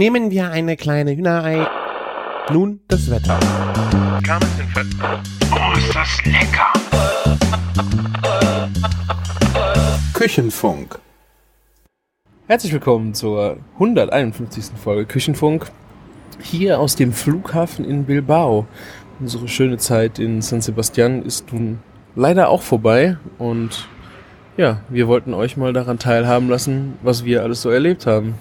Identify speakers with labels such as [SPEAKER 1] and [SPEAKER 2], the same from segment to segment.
[SPEAKER 1] Nehmen wir eine kleine Hühnerei. Nun das Wetter.
[SPEAKER 2] Oh, ist das lecker!
[SPEAKER 3] Küchenfunk.
[SPEAKER 4] Herzlich willkommen zur 151. Folge Küchenfunk. Hier aus dem Flughafen in Bilbao. Unsere schöne Zeit in San Sebastian ist nun leider auch vorbei und ja, wir wollten euch mal daran teilhaben lassen, was wir alles so erlebt haben.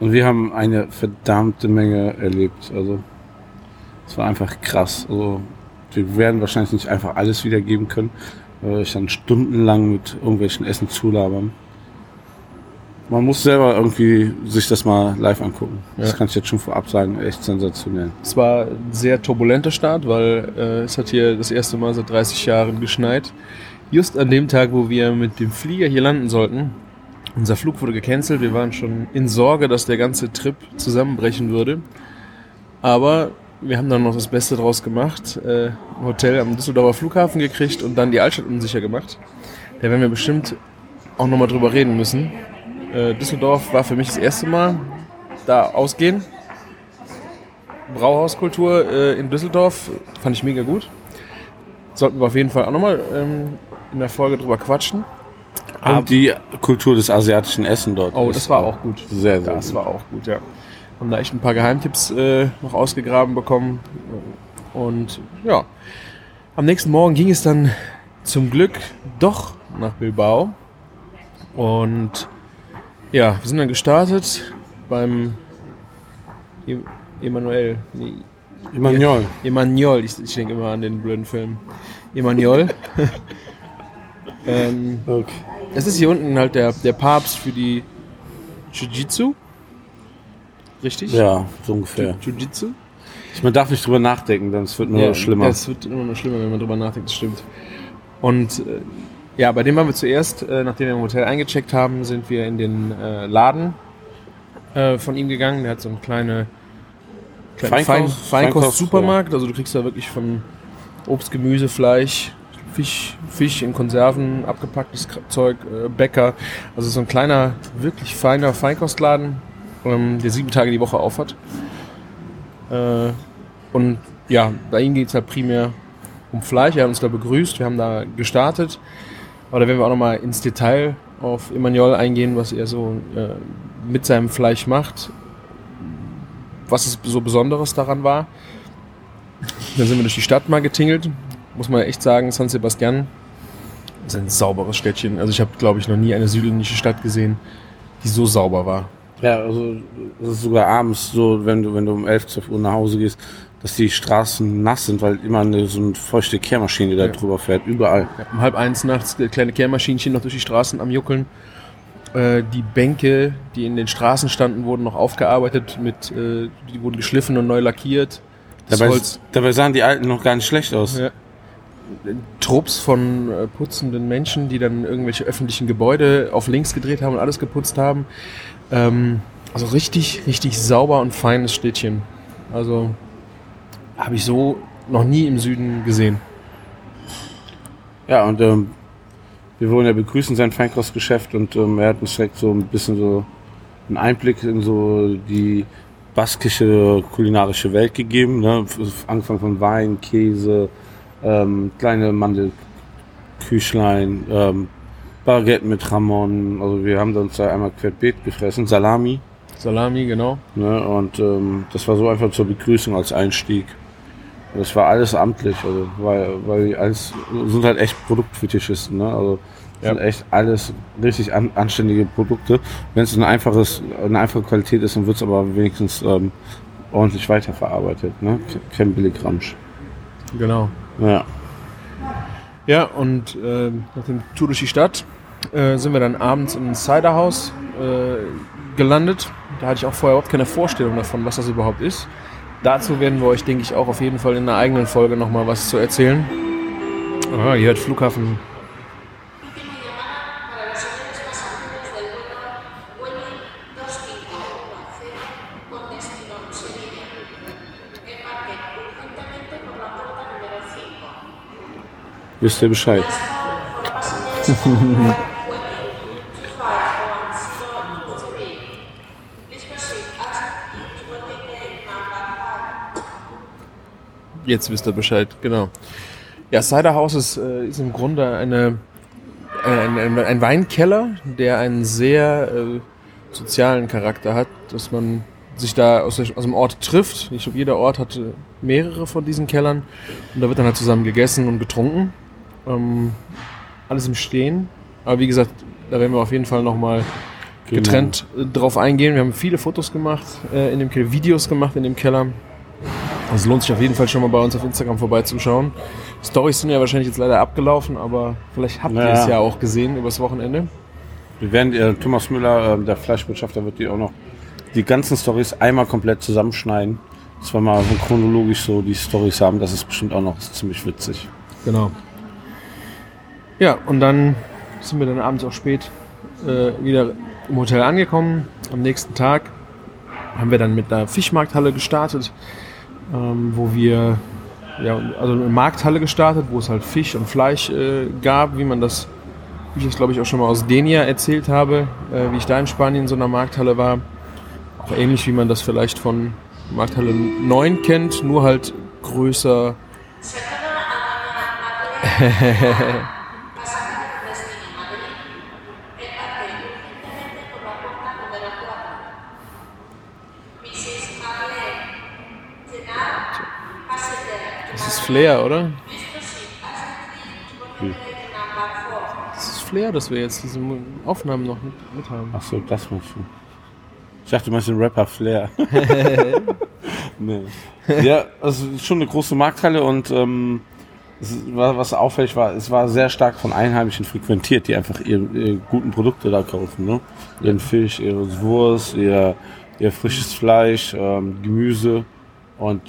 [SPEAKER 3] Und wir haben eine verdammte Menge erlebt. Also, es war einfach krass. Also, wir werden wahrscheinlich nicht einfach alles wiedergeben können, weil wir euch dann stundenlang mit irgendwelchen Essen zulabern. Man muss selber irgendwie sich das mal live angucken. Das
[SPEAKER 4] Ja.
[SPEAKER 3] kann ich jetzt schon vorab sagen, echt sensationell.
[SPEAKER 4] Es war ein sehr turbulenter Start, weil äh, es hat hier das erste Mal seit 30 Jahren geschneit. Just an dem Tag, wo wir mit dem Flieger hier landen sollten. Unser Flug wurde gecancelt. Wir waren schon in Sorge, dass der ganze Trip zusammenbrechen würde. Aber wir haben dann noch das Beste draus gemacht. Äh, ein Hotel am Düsseldorfer Flughafen gekriegt und dann die Altstadt unsicher gemacht. Da werden wir bestimmt auch nochmal drüber reden müssen. Äh, Düsseldorf war für mich das erste Mal da ausgehen. Brauhauskultur äh, in Düsseldorf fand ich mega gut. Sollten wir auf jeden Fall auch nochmal ähm, in der Folge drüber quatschen.
[SPEAKER 3] Und die Kultur des asiatischen Essen dort.
[SPEAKER 4] Oh, das war auch gut.
[SPEAKER 3] Sehr, sehr
[SPEAKER 4] Das
[SPEAKER 3] gut.
[SPEAKER 4] war auch gut, ja. Haben da echt ein paar Geheimtipps äh, noch ausgegraben bekommen. Und ja, am nächsten Morgen ging es dann zum Glück doch nach Bilbao. Und ja, wir sind dann gestartet beim E- Emanuel. Nee,
[SPEAKER 3] Emmanuel.
[SPEAKER 4] Emanuel, ich, ich denke immer an den blöden Film. Emanuel. ähm,
[SPEAKER 3] Okay.
[SPEAKER 4] Es ist hier unten halt der, der Papst für die Jiu-Jitsu. Richtig?
[SPEAKER 3] Ja, so ungefähr.
[SPEAKER 4] Jiu-Jitsu?
[SPEAKER 3] Man darf nicht drüber nachdenken, dann es wird nur schlimmer.
[SPEAKER 4] Es wird immer nur schlimmer, wenn man drüber nachdenkt, das stimmt. Und äh, ja, bei dem waren wir zuerst, äh, nachdem wir im Hotel eingecheckt haben, sind wir in den äh, Laden äh, von ihm gegangen. Der hat so eine kleine, kleine
[SPEAKER 3] Feinkost-
[SPEAKER 4] Fein,
[SPEAKER 3] Feinkost,
[SPEAKER 4] Feinkost-Supermarkt. Also du kriegst da wirklich von Obst, Gemüse, Fleisch, Fisch, Fisch in Konserven, abgepacktes Zeug, äh, Bäcker. Also so ein kleiner, wirklich feiner Feinkostladen, ähm, der sieben Tage die Woche aufhat. Äh, und ja, bei ihm geht es halt primär um Fleisch. Er hat uns da begrüßt, wir haben da gestartet. Aber da werden wir auch nochmal ins Detail auf Emanuel eingehen, was er so äh, mit seinem Fleisch macht, was es so Besonderes daran war. Dann sind wir durch die Stadt mal getingelt. Muss man echt sagen, San Sebastian ist ein sauberes Städtchen. Also ich habe, glaube ich, noch nie eine südländische Stadt gesehen, die so sauber war.
[SPEAKER 3] Ja, also es ist sogar abends so, wenn du, wenn du um 11, 12 Uhr nach Hause gehst, dass die Straßen nass sind, weil immer eine, so eine feuchte Kehrmaschine da
[SPEAKER 4] Ja.
[SPEAKER 3] drüber fährt, überall.
[SPEAKER 4] Ja, um halb eins nachts äh, kleine Kehrmaschinchen noch durch die Straßen am Juckeln. Äh, die Bänke, die in den Straßen standen, wurden noch aufgearbeitet, mit, äh, die wurden geschliffen und neu lackiert. Das
[SPEAKER 3] Dabei, dabei sahen die Alten noch gar nicht schlecht aus.
[SPEAKER 4] ja. Trupps von äh, putzenden Menschen, die dann irgendwelche öffentlichen Gebäude auf links gedreht haben und alles geputzt haben. Ähm, also richtig, richtig sauber und feines Städtchen. Also habe ich so noch nie im Süden gesehen.
[SPEAKER 3] Ja, und ähm, wir wurden ja begrüßen sein Feinkostgeschäft und ähm, er hat uns direkt so ein bisschen so einen Einblick in so die baskische kulinarische Welt gegeben. Ne? Angefangen von Wein, Käse, ähm, kleine Mandelküchlein, ähm, Baguette mit Ramon. Also wir haben uns da einmal querbeet gefressen, Salami.
[SPEAKER 4] Salami, genau.
[SPEAKER 3] Ne? Und ähm, das war so einfach zur Begrüßung als Einstieg. Das war alles amtlich, also weil, weil die alles sind halt echt Produktfetischisten, ne? Also
[SPEAKER 4] Ja.
[SPEAKER 3] sind echt alles richtig an, anständige Produkte. Wenn es ein einfaches, eine einfache Qualität ist, dann wird es aber wenigstens ähm, ordentlich weiterverarbeitet, ne? Kein Billigramsch.
[SPEAKER 4] Genau.
[SPEAKER 3] Ja.
[SPEAKER 4] Ja, und äh, nach dem Tour durch die Stadt äh, sind wir dann abends im Ciderhaus äh, gelandet. Da hatte ich auch vorher überhaupt keine Vorstellung davon, was das überhaupt ist. Dazu werden wir euch, denke ich, auch auf jeden Fall in einer eigenen Folge nochmal was zu erzählen. Ah, hier hat Flughafen.
[SPEAKER 3] wisst ihr Bescheid.
[SPEAKER 4] Jetzt wisst ihr Bescheid, genau. Ja, Cider House ist, äh, ist im Grunde eine, äh, ein, ein, ein, Weinkeller, der einen sehr äh, sozialen Charakter hat, dass man sich da aus, aus dem Ort trifft. Ich glaube, jeder Ort hat äh, mehrere von diesen Kellern und da wird dann halt zusammen gegessen und getrunken. Ähm, alles im Stehen. Aber wie gesagt, da werden wir auf jeden Fall nochmal
[SPEAKER 3] Genau.
[SPEAKER 4] getrennt äh, drauf eingehen. Wir haben viele Fotos gemacht äh, in dem Keller, Videos gemacht in dem Keller. Also es lohnt sich auf jeden Fall schon mal bei uns auf Instagram vorbeizuschauen. Stories sind ja wahrscheinlich jetzt leider abgelaufen, aber vielleicht habt ihr
[SPEAKER 3] Ja.
[SPEAKER 4] es ja auch gesehen übers Wochenende.
[SPEAKER 3] Wir werden, äh, Thomas Müller, äh, der Fleischwirtschafter, wird die auch noch die ganzen Stories einmal komplett zusammenschneiden. Dass wir mal so chronologisch so die Stories haben. Das ist bestimmt auch noch ziemlich witzig.
[SPEAKER 4] Genau. Ja, und dann sind wir dann abends auch spät äh, wieder im Hotel angekommen. Am nächsten Tag haben wir dann mit einer Fischmarkthalle gestartet, ähm, wo wir, ja, also eine Markthalle gestartet, wo es halt Fisch und Fleisch äh, gab, wie man das, wie ich das glaube ich auch schon mal aus Denia erzählt habe, äh, wie ich da in Spanien in so einer Markthalle war. Auch ähnlich wie man das vielleicht von Markthalle 9 kennt, nur halt größer, Flair, oder? Das ist Flair, dass wir jetzt diese Aufnahmen noch mit, mit haben.
[SPEAKER 3] Ach so, das meinst du. Ich dachte, du meinst den Rapper Flair. nee. Ja, also es ist schon eine große Markthalle und ähm, es ist- wa- was auffällig war, es war sehr stark von Einheimischen frequentiert, die einfach ihre, ihre guten Produkte da kaufen. Ne? Ihren Fisch, ihre Wurst, ihr, ihr frisches Fleisch, ähm, Gemüse und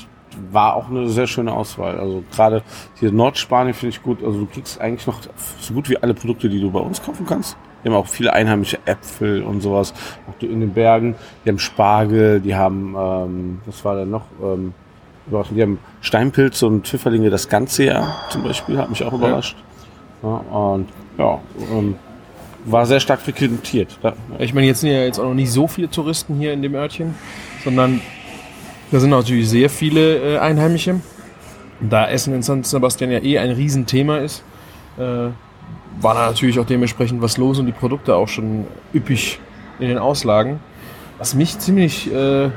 [SPEAKER 3] war auch eine sehr schöne Auswahl. Also gerade hier Nordspanien finde ich gut. Also du kriegst eigentlich noch so gut wie alle Produkte, die du bei uns kaufen kannst. Wir haben auch viele einheimische Äpfel und sowas. Auch in den Bergen. Die haben Spargel, die haben, ähm, was war denn noch? Ähm, die haben Steinpilze und Pfifferlinge das ganze Jahr zum Beispiel. Hat mich auch überrascht. Ja, und ja, ähm, war sehr stark frequentiert.
[SPEAKER 4] Ich meine, jetzt sind ja jetzt auch noch nicht so viele Touristen hier in dem Örtchen, sondern da sind natürlich sehr viele äh, Einheimische. Da Essen in San Sebastian ja eh ein Riesenthema ist, äh, war da natürlich auch dementsprechend was los und die Produkte auch schon üppig in den Auslagen. Was mich ziemlich, äh,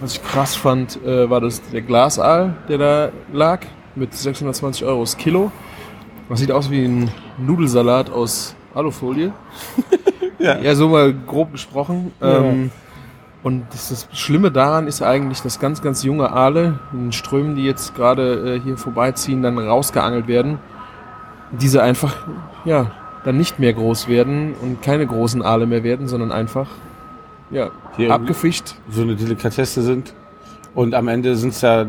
[SPEAKER 4] was ich krass fand, äh, war das der Glasaal, der da lag, mit 620 Euro das Kilo. Das sieht aus wie ein Nudelsalat aus Alufolie.
[SPEAKER 3] Ja.
[SPEAKER 4] ja, so mal grob gesprochen. Ähm, und das, das Schlimme daran ist eigentlich, dass ganz, ganz junge Aale in Strömen, die jetzt gerade äh, hier vorbeiziehen, dann rausgeangelt werden. Diese einfach, ja, dann nicht mehr groß werden und keine großen Aale mehr werden, sondern einfach, ja,
[SPEAKER 3] Hier
[SPEAKER 4] abgefischt.
[SPEAKER 3] so eine Delikatesse sind. Und am Ende sind es ja,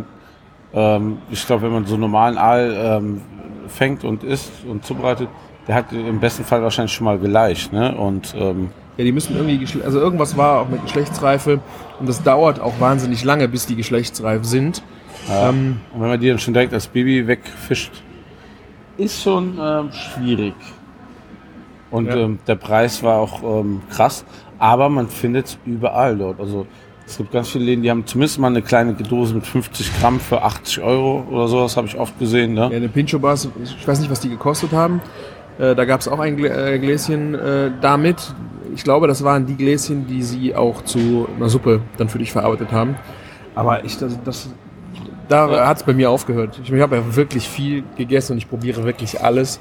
[SPEAKER 3] ähm, ich glaube, wenn man so einen normalen Aal ähm, fängt und isst und zubereitet, der hat im besten Fall wahrscheinlich schon mal geleicht. Ne? Und ähm,
[SPEAKER 4] Ja, die müssen irgendwie, also irgendwas war auch mit Geschlechtsreife und das dauert auch wahnsinnig lange, bis die geschlechtsreif sind. Ähm,
[SPEAKER 3] und wenn man die dann schon direkt als Baby wegfischt, ist schon ähm, schwierig. Und
[SPEAKER 4] Ja.
[SPEAKER 3] ähm, der Preis war auch ähm, krass, aber man findet es überall dort. Also es gibt ganz viele Läden, die haben zumindest mal eine kleine Dose mit 50 Gramm für 80 Euro oder sowas, habe ich oft gesehen. Ne?
[SPEAKER 4] Ja, eine Pincho Bars, ich weiß nicht, was die gekostet haben. Äh, da gab es auch ein äh, Gläschen äh, damit. Ich glaube, das waren die Gläschen, die sie auch zu einer Suppe dann für dich verarbeitet haben. Aber ich, das, das da
[SPEAKER 3] Ja.
[SPEAKER 4] hat es bei mir aufgehört. Ich, ich habe ja wirklich viel gegessen und ich probiere wirklich alles.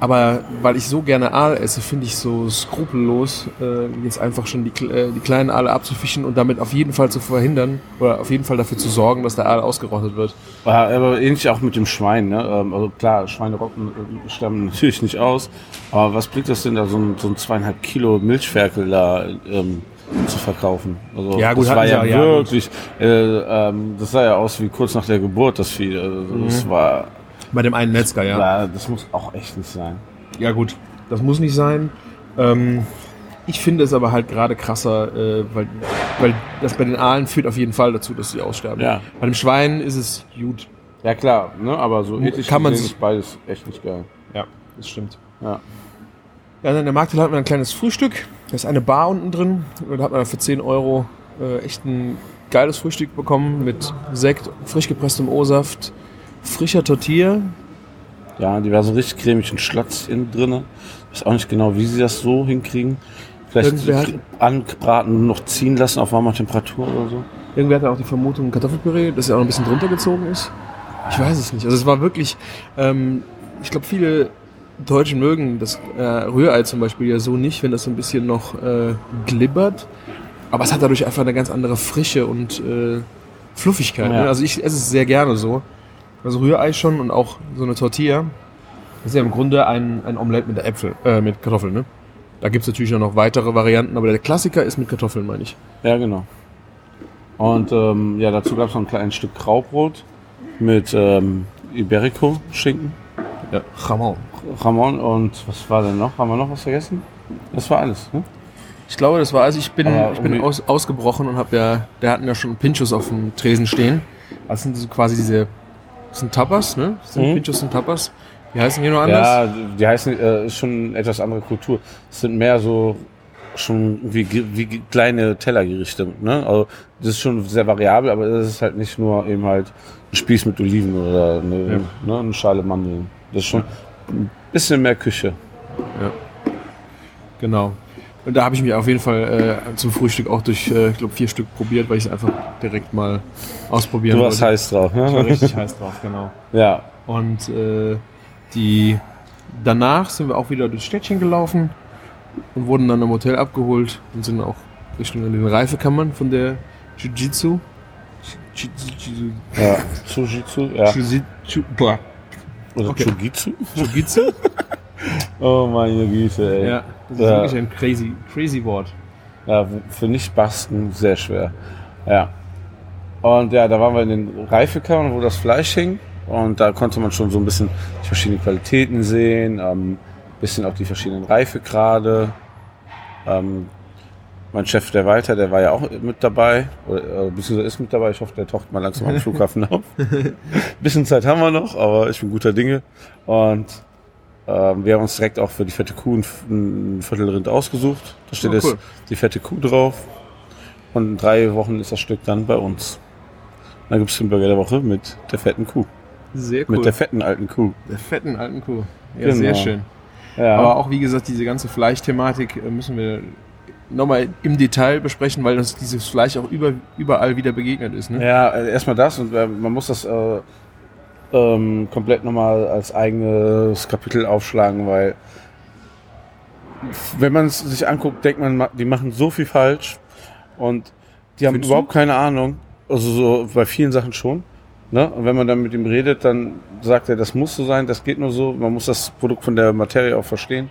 [SPEAKER 4] Aber weil ich so gerne Aal esse, finde ich so skrupellos, äh, jetzt einfach schon die, äh, die kleinen Aale abzufischen und damit auf jeden Fall zu verhindern oder auf jeden Fall dafür zu sorgen, dass der Aal ausgerottet wird.
[SPEAKER 3] Ja, aber ähnlich auch mit dem Schwein. Ne? Ähm, Also klar, Schweine rotten, äh, stammen natürlich nicht aus. Aber was bringt das denn da, so ein, so ein zweieinhalb Kilo Milchferkel da ähm, zu verkaufen? Also,
[SPEAKER 4] Ja, gut,
[SPEAKER 3] das war ja,
[SPEAKER 4] ja, ja,
[SPEAKER 3] wirklich, äh, ähm, das sah ja aus wie kurz nach der Geburt, das Vieh. Also,
[SPEAKER 4] Mhm.
[SPEAKER 3] Das war,
[SPEAKER 4] Bei dem einen Metzger, ja.
[SPEAKER 3] ja. das muss auch echt nicht sein.
[SPEAKER 4] Ja gut, das muss nicht sein. Ähm, ich finde es aber halt gerade krasser, äh, weil, weil das bei den Aalen führt auf jeden Fall dazu, dass sie aussterben.
[SPEAKER 3] Ja.
[SPEAKER 4] Bei dem Schwein ist es gut.
[SPEAKER 3] Ja klar, ne? aber so ethisch
[SPEAKER 4] Kann man
[SPEAKER 3] ist beides echt nicht geil.
[SPEAKER 4] Ja, das stimmt.
[SPEAKER 3] Ja.
[SPEAKER 4] Ja, in der Markthalle hat man ein kleines Frühstück. Da ist eine Bar unten drin. Da hat man für 10 Euro äh, echt ein geiles Frühstück bekommen mit Sekt, frisch gepresstem O-Saft, frischer Tortilla.
[SPEAKER 3] Ja, die war so richtig cremig und Schlatz innen drinne. Ich weiß auch nicht genau, wie sie das so hinkriegen. Vielleicht
[SPEAKER 4] hat-
[SPEAKER 3] angebraten, noch ziehen lassen auf warmer Temperatur oder so.
[SPEAKER 4] Irgendwer hatte auch die Vermutung Kartoffelpüree, dass er auch ein bisschen drunter gezogen ist. Ich weiß es nicht. Also es war wirklich, ähm, ich glaube, viele Deutsche mögen das äh, Rührei zum Beispiel ja so nicht, wenn das so ein bisschen noch äh, glibbert. Aber es hat dadurch einfach eine ganz andere Frische und äh, Fluffigkeit.
[SPEAKER 3] Ja.
[SPEAKER 4] Ne? Also ich esse es sehr gerne so. Also Rührei schon und auch so eine Tortilla. Das ist ja im Grunde ein, ein Omelette mit Äpfel, äh, mit Kartoffeln, ne? Da gibt es natürlich auch noch weitere Varianten, aber der Klassiker ist mit Kartoffeln, meine ich.
[SPEAKER 3] Ja, genau. Und ähm, ja, dazu gab es noch ein kleines Stück Graubrot mit ähm, Iberico-Schinken,
[SPEAKER 4] Ja, Jamon.
[SPEAKER 3] Ramon und was war denn noch? Haben wir noch was vergessen? Das war alles, ne?
[SPEAKER 4] Ich glaube, das war, also ich bin, ich bin aus, ausgebrochen und habe ja, der hatten ja schon Pinchos auf dem Tresen stehen. Das sind so quasi diese, sind Tapas, ne? Das sind
[SPEAKER 3] Mhm.
[SPEAKER 4] Pinchos und Tapas. Die heißen hier nur anders.
[SPEAKER 3] Ja, die heißen, äh, ist schon etwas andere Kultur. Es sind mehr so schon wie, wie kleine Tellergerichte. Ne? Also das ist schon sehr variabel, aber das ist halt nicht nur eben halt ein Spieß mit Oliven oder eine,
[SPEAKER 4] Ja.
[SPEAKER 3] ne, eine Schale Mandeln. Das ist schon ein bisschen mehr Küche.
[SPEAKER 4] Genau. Und da habe ich mich auf jeden Fall äh, zum Frühstück auch durch, äh, ich glaube, vier Stück probiert, weil ich es einfach direkt mal ausprobieren
[SPEAKER 3] Du warst
[SPEAKER 4] wollte.
[SPEAKER 3] heiß drauf,
[SPEAKER 4] Ich war
[SPEAKER 3] ne?
[SPEAKER 4] richtig heiß drauf, genau.
[SPEAKER 3] Ja,
[SPEAKER 4] Und äh, die danach sind wir auch wieder durchs Städtchen gelaufen und wurden dann im Hotel abgeholt und sind auch Richtung den Reifekammern von der Jiu-Jitsu. Jiu- Jiu-
[SPEAKER 3] ja. Chujitsu, ja.
[SPEAKER 4] Jiu- Jiu- boah,
[SPEAKER 3] Oder
[SPEAKER 4] Okay.
[SPEAKER 3] Chujitsu?
[SPEAKER 4] Jiu-Jitsu?
[SPEAKER 3] Oh meine Güte, ey.
[SPEAKER 4] Ja, das ist
[SPEAKER 3] Ja.
[SPEAKER 4] wirklich ein crazy, crazy Wort.
[SPEAKER 3] Ja, für Nicht-Basken sehr schwer. Ja. Und ja, da waren wir in den Reifekammern, wo das Fleisch hing. Und da konnte man schon so ein bisschen die verschiedenen Qualitäten sehen, ähm, bisschen auch die verschiedenen Reifegrade. Ähm, mein Chef, der Walter, der war ja auch mit dabei, oder, äh, beziehungsweise ist mit dabei. Ich hoffe, der taucht mal langsam am Flughafen auf. bisschen Zeit haben wir noch, aber ich bin guter Dinge. Und ähm, wir haben uns direkt auch für die fette Kuh ein, ein Viertelrind ausgesucht. Da steht
[SPEAKER 4] Oh,
[SPEAKER 3] jetzt
[SPEAKER 4] cool.
[SPEAKER 3] die fette Kuh drauf. Und in drei Wochen ist das Stück dann bei uns. Dann gibt es den Burger der Woche mit der fetten Kuh.
[SPEAKER 4] Sehr cool.
[SPEAKER 3] Mit der fetten alten Kuh.
[SPEAKER 4] der fetten alten Kuh. Ja,
[SPEAKER 3] Genau.
[SPEAKER 4] sehr schön.
[SPEAKER 3] Ja.
[SPEAKER 4] Aber auch, wie gesagt, diese ganze Fleischthematik äh, müssen wir nochmal im Detail besprechen, weil uns dieses Fleisch auch über, überall wieder begegnet ist. Ne?
[SPEAKER 3] Ja, äh, erstmal das und äh, man muss das äh, ähm, komplett nochmal als eigenes Kapitel aufschlagen, weil wenn man es sich anguckt, denkt man, ma- die machen so viel falsch und die haben
[SPEAKER 4] Findest
[SPEAKER 3] überhaupt keine Ahnung. Also so bei vielen Sachen schon. Ne? Und wenn man dann mit ihm redet, dann sagt er, das muss so sein, das geht nur so. Man muss das Produkt von der Materie auch verstehen.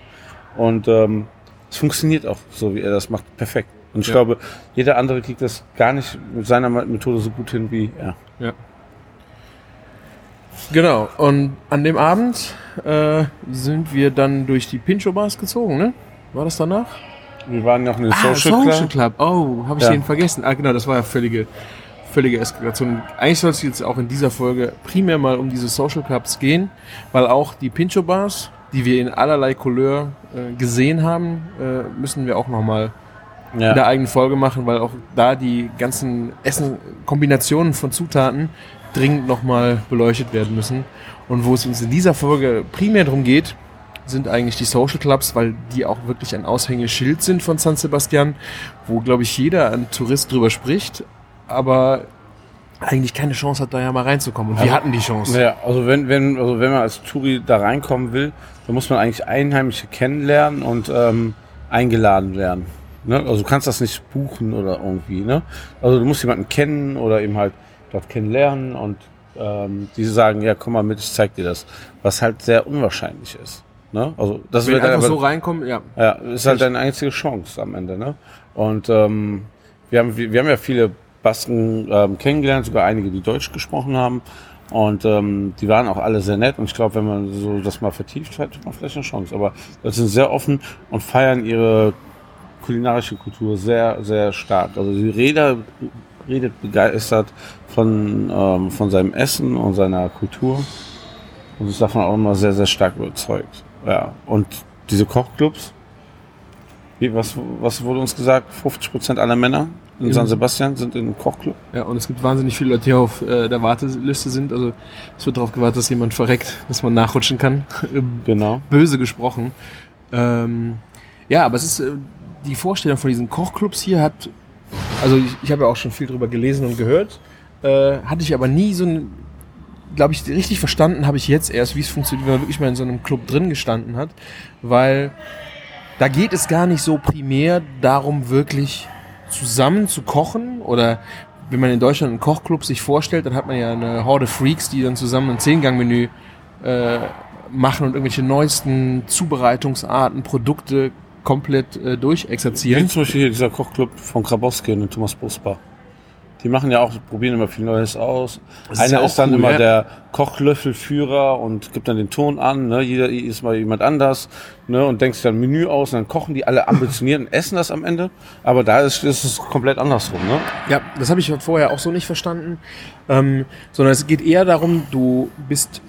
[SPEAKER 3] Und ähm, es funktioniert auch so, wie er das macht, perfekt. Und ich
[SPEAKER 4] Ja.
[SPEAKER 3] glaube, jeder andere kriegt das gar nicht mit seiner Methode so gut hin wie er.
[SPEAKER 4] Ja. Genau. Und an dem Abend äh, sind wir dann durch die Pincho-Bars gezogen, ne? War das danach?
[SPEAKER 3] Wir waren noch in den
[SPEAKER 4] Ah,
[SPEAKER 3] Social,
[SPEAKER 4] Social
[SPEAKER 3] Club.
[SPEAKER 4] Club. Oh, habe ich
[SPEAKER 3] Ja.
[SPEAKER 4] den vergessen. Ah, genau, das war ja völlige, völlige Eskalation. Eigentlich soll es jetzt auch in dieser Folge primär mal um diese Social Clubs gehen, weil auch die Pincho Bars, die wir in allerlei Couleur äh, gesehen haben, äh, müssen wir auch nochmal in der
[SPEAKER 3] Ja.
[SPEAKER 4] eigenen Folge machen, weil auch da die ganzen Essen, Kombinationen von Zutaten dringend nochmal beleuchtet werden müssen. Und wo es uns in dieser Folge primär darum geht, sind eigentlich die Social Clubs, weil die auch wirklich ein Aushängeschild sind von San Sebastian, wo, glaube ich, jeder ein Tourist drüber spricht, aber eigentlich keine Chance hat, da ja mal reinzukommen. Und wir
[SPEAKER 3] Also-
[SPEAKER 4] hatten die Chance.
[SPEAKER 3] Ja, also wenn, wenn, also wenn man als Touri da reinkommen will, dann muss man eigentlich Einheimische kennenlernen und ähm, eingeladen werden. Ne? Also du kannst das nicht buchen oder irgendwie. Ne? Also du musst jemanden kennen oder eben halt dort kennenlernen und ähm, die sagen, ja komm mal mit, ich zeig dir das. Was halt sehr unwahrscheinlich ist. Ne? Also das wird
[SPEAKER 4] wir einfach
[SPEAKER 3] aber-
[SPEAKER 4] so reinkommen, ja.
[SPEAKER 3] Ja, ist halt deine einzige Chance am Ende, ne? Und ähm, wir, haben, wir, wir haben ja viele Basken ähm, kennengelernt, sogar einige, die Deutsch gesprochen haben. Und ähm, die waren auch alle sehr nett. Und ich glaube, wenn man so das mal vertieft hat, hat man vielleicht eine Chance. Aber das sind sehr offen und feiern ihre kulinarische Kultur sehr, sehr stark. Also die Reda redet begeistert von, ähm, von seinem Essen und seiner Kultur. Und ist davon auch immer sehr, sehr stark überzeugt. Ja. Und diese Kochclubs, wie, was, was wurde uns gesagt? 50 Prozent aller Männer in
[SPEAKER 4] Im-
[SPEAKER 3] San Sebastian sind im Kochclub.
[SPEAKER 4] Ja, und es gibt wahnsinnig viele Leute, die auf äh, der Warteliste sind. Also es wird darauf gewartet, dass jemand verreckt, dass man nachrutschen kann.
[SPEAKER 3] Genau.
[SPEAKER 4] Böse gesprochen. Ähm, ja, aber es ist äh, die Vorstellung von diesen Kochclubs hier hat, also ich, ich habe ja auch schon viel drüber gelesen und gehört, äh, hatte ich aber nie so ein, glaube ich, richtig verstanden habe ich jetzt erst, wie es funktioniert, wenn man wirklich mal in so einem Club drin gestanden hat, weil da geht es gar nicht so primär darum, wirklich zusammen zu kochen oder wenn man in Deutschland einen Kochclub sich vorstellt, dann hat man ja eine Horde Freaks, die dann zusammen ein Zehngang-Menü äh, machen und irgendwelche neuesten Zubereitungsarten, Produkte komplett äh,
[SPEAKER 3] Wie
[SPEAKER 4] durchexerzieren.
[SPEAKER 3] zum Beispiel hier dieser Kochclub von Grabowski und Thomas Busbach. Die machen ja auch, probieren immer viel Neues aus.
[SPEAKER 4] Das ist
[SPEAKER 3] Einer
[SPEAKER 4] ja auch
[SPEAKER 3] ist dann
[SPEAKER 4] cool,
[SPEAKER 3] immer
[SPEAKER 4] ja.
[SPEAKER 3] der Kochlöffelführer und gibt dann den Ton an. Ne? Jeder ist mal jemand anders ne? und denkt sich dann ein Menü aus und dann kochen die alle ambitioniert und essen das am Ende. Aber da ist, ist es komplett andersrum. Ne?
[SPEAKER 4] Ja, das habe ich vorher auch so nicht verstanden. Ähm, sondern es geht eher darum, du bist,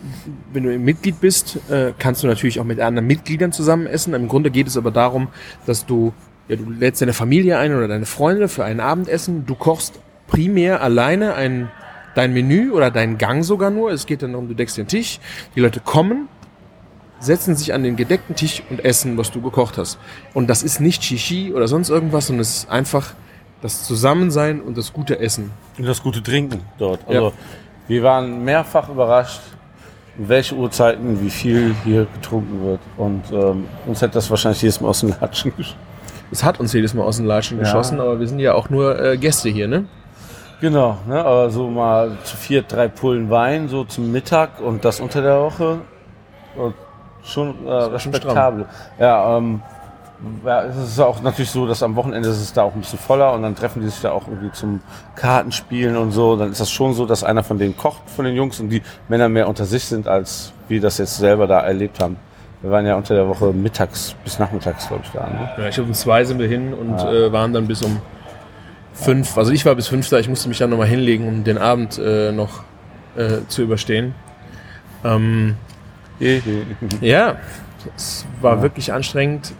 [SPEAKER 4] wenn du ein Mitglied bist, äh, kannst du natürlich auch mit anderen Mitgliedern zusammen essen. Im Grunde geht es aber darum, dass du, ja, du lädst deine Familie ein oder deine Freunde für ein Abendessen. Du kochst primär alleine ein, dein Menü oder deinen Gang sogar nur. Es geht dann darum, du deckst den Tisch. Die Leute kommen, setzen sich an den gedeckten Tisch und essen, was du gekocht hast. Und das ist nicht Shishi oder sonst irgendwas, sondern es ist einfach das Zusammensein und das gute Essen.
[SPEAKER 3] Und das gute Trinken dort.
[SPEAKER 4] Ja.
[SPEAKER 3] Also wir waren mehrfach überrascht, in welche Uhrzeiten, wie viel hier getrunken wird. Und ähm, uns hätte das wahrscheinlich jedes Mal aus den Latschen gesch-
[SPEAKER 4] Es hat uns jedes Mal aus den Latschen
[SPEAKER 3] Ja.
[SPEAKER 4] geschossen, aber wir sind ja auch nur äh, Gäste hier, ne?
[SPEAKER 3] Genau, ne, aber so mal zu vier, drei Pullen Wein, so zum Mittag und das unter der Woche. Und schon äh,
[SPEAKER 4] war schon
[SPEAKER 3] respektabel. Ja, ähm, ja, es ist auch natürlich so, dass am Wochenende ist es da auch ein bisschen voller und dann treffen die sich da auch irgendwie zum Kartenspielen und so. Dann ist das schon so, dass einer von denen kocht, von den Jungs, und die Männer mehr unter sich sind, als wir das jetzt selber da erlebt haben. Wir waren ja unter der Woche mittags bis nachmittags, glaube ich, da. Ne?
[SPEAKER 4] Ja, ich glaube, um zwei sind wir hin und
[SPEAKER 3] Ja.
[SPEAKER 4] äh, waren dann bis um fünf. Also ich war bis fünf da, ich musste mich dann nochmal hinlegen, um den Abend äh, noch äh, zu überstehen. Ähm, ja, es war
[SPEAKER 3] Ja.
[SPEAKER 4] wirklich anstrengend,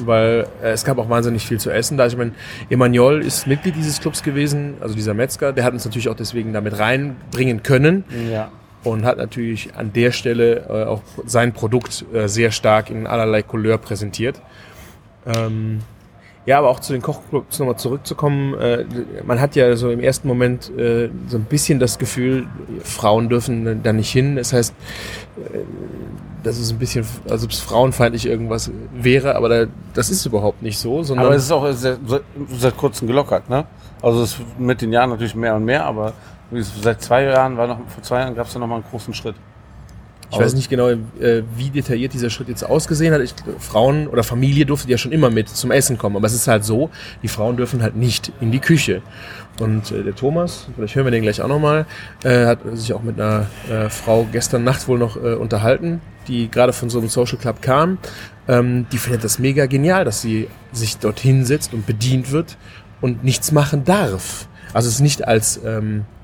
[SPEAKER 4] weil äh, es gab auch wahnsinnig viel zu essen. Da ich meine, Emanuel ist Mitglied dieses Clubs gewesen, also dieser Metzger, der hat uns natürlich auch deswegen damit reinbringen können
[SPEAKER 3] ja.
[SPEAKER 4] und hat natürlich an der Stelle äh, auch sein Produkt äh, sehr stark in allerlei Couleur präsentiert. Ähm, ja, aber auch zu den Kochclubs nochmal zurückzukommen. Äh, man hat ja so im ersten Moment äh, so ein bisschen das Gefühl, Frauen dürfen da nicht hin. Das heißt, äh, das ist ein bisschen, also ob es frauenfeindlich irgendwas wäre, aber da, das ist überhaupt nicht so, sondern
[SPEAKER 3] Aber es ist auch seit, seit kurzem gelockert, ne? Also es mit den Jahren natürlich mehr und mehr, aber seit zwei Jahren war noch, vor zwei Jahren gab es da noch mal einen großen Schritt.
[SPEAKER 4] Ich weiß nicht genau, äh, wie detailliert dieser Schritt jetzt ausgesehen hat. Ich, Frauen oder Familie durfte ja schon immer mit zum Essen kommen. Aber es ist halt so, die Frauen dürfen halt nicht in die Küche. Und äh, der Thomas, vielleicht hören wir den gleich auch nochmal, äh, hat sich auch mit einer äh, Frau gestern Nacht wohl noch äh, unterhalten, die gerade von so einem Social Club kam. Ähm, die findet das mega genial, dass sie sich dort hinsetzt und bedient wird und nichts machen darf. Also es ist nicht als... Ähm, äh,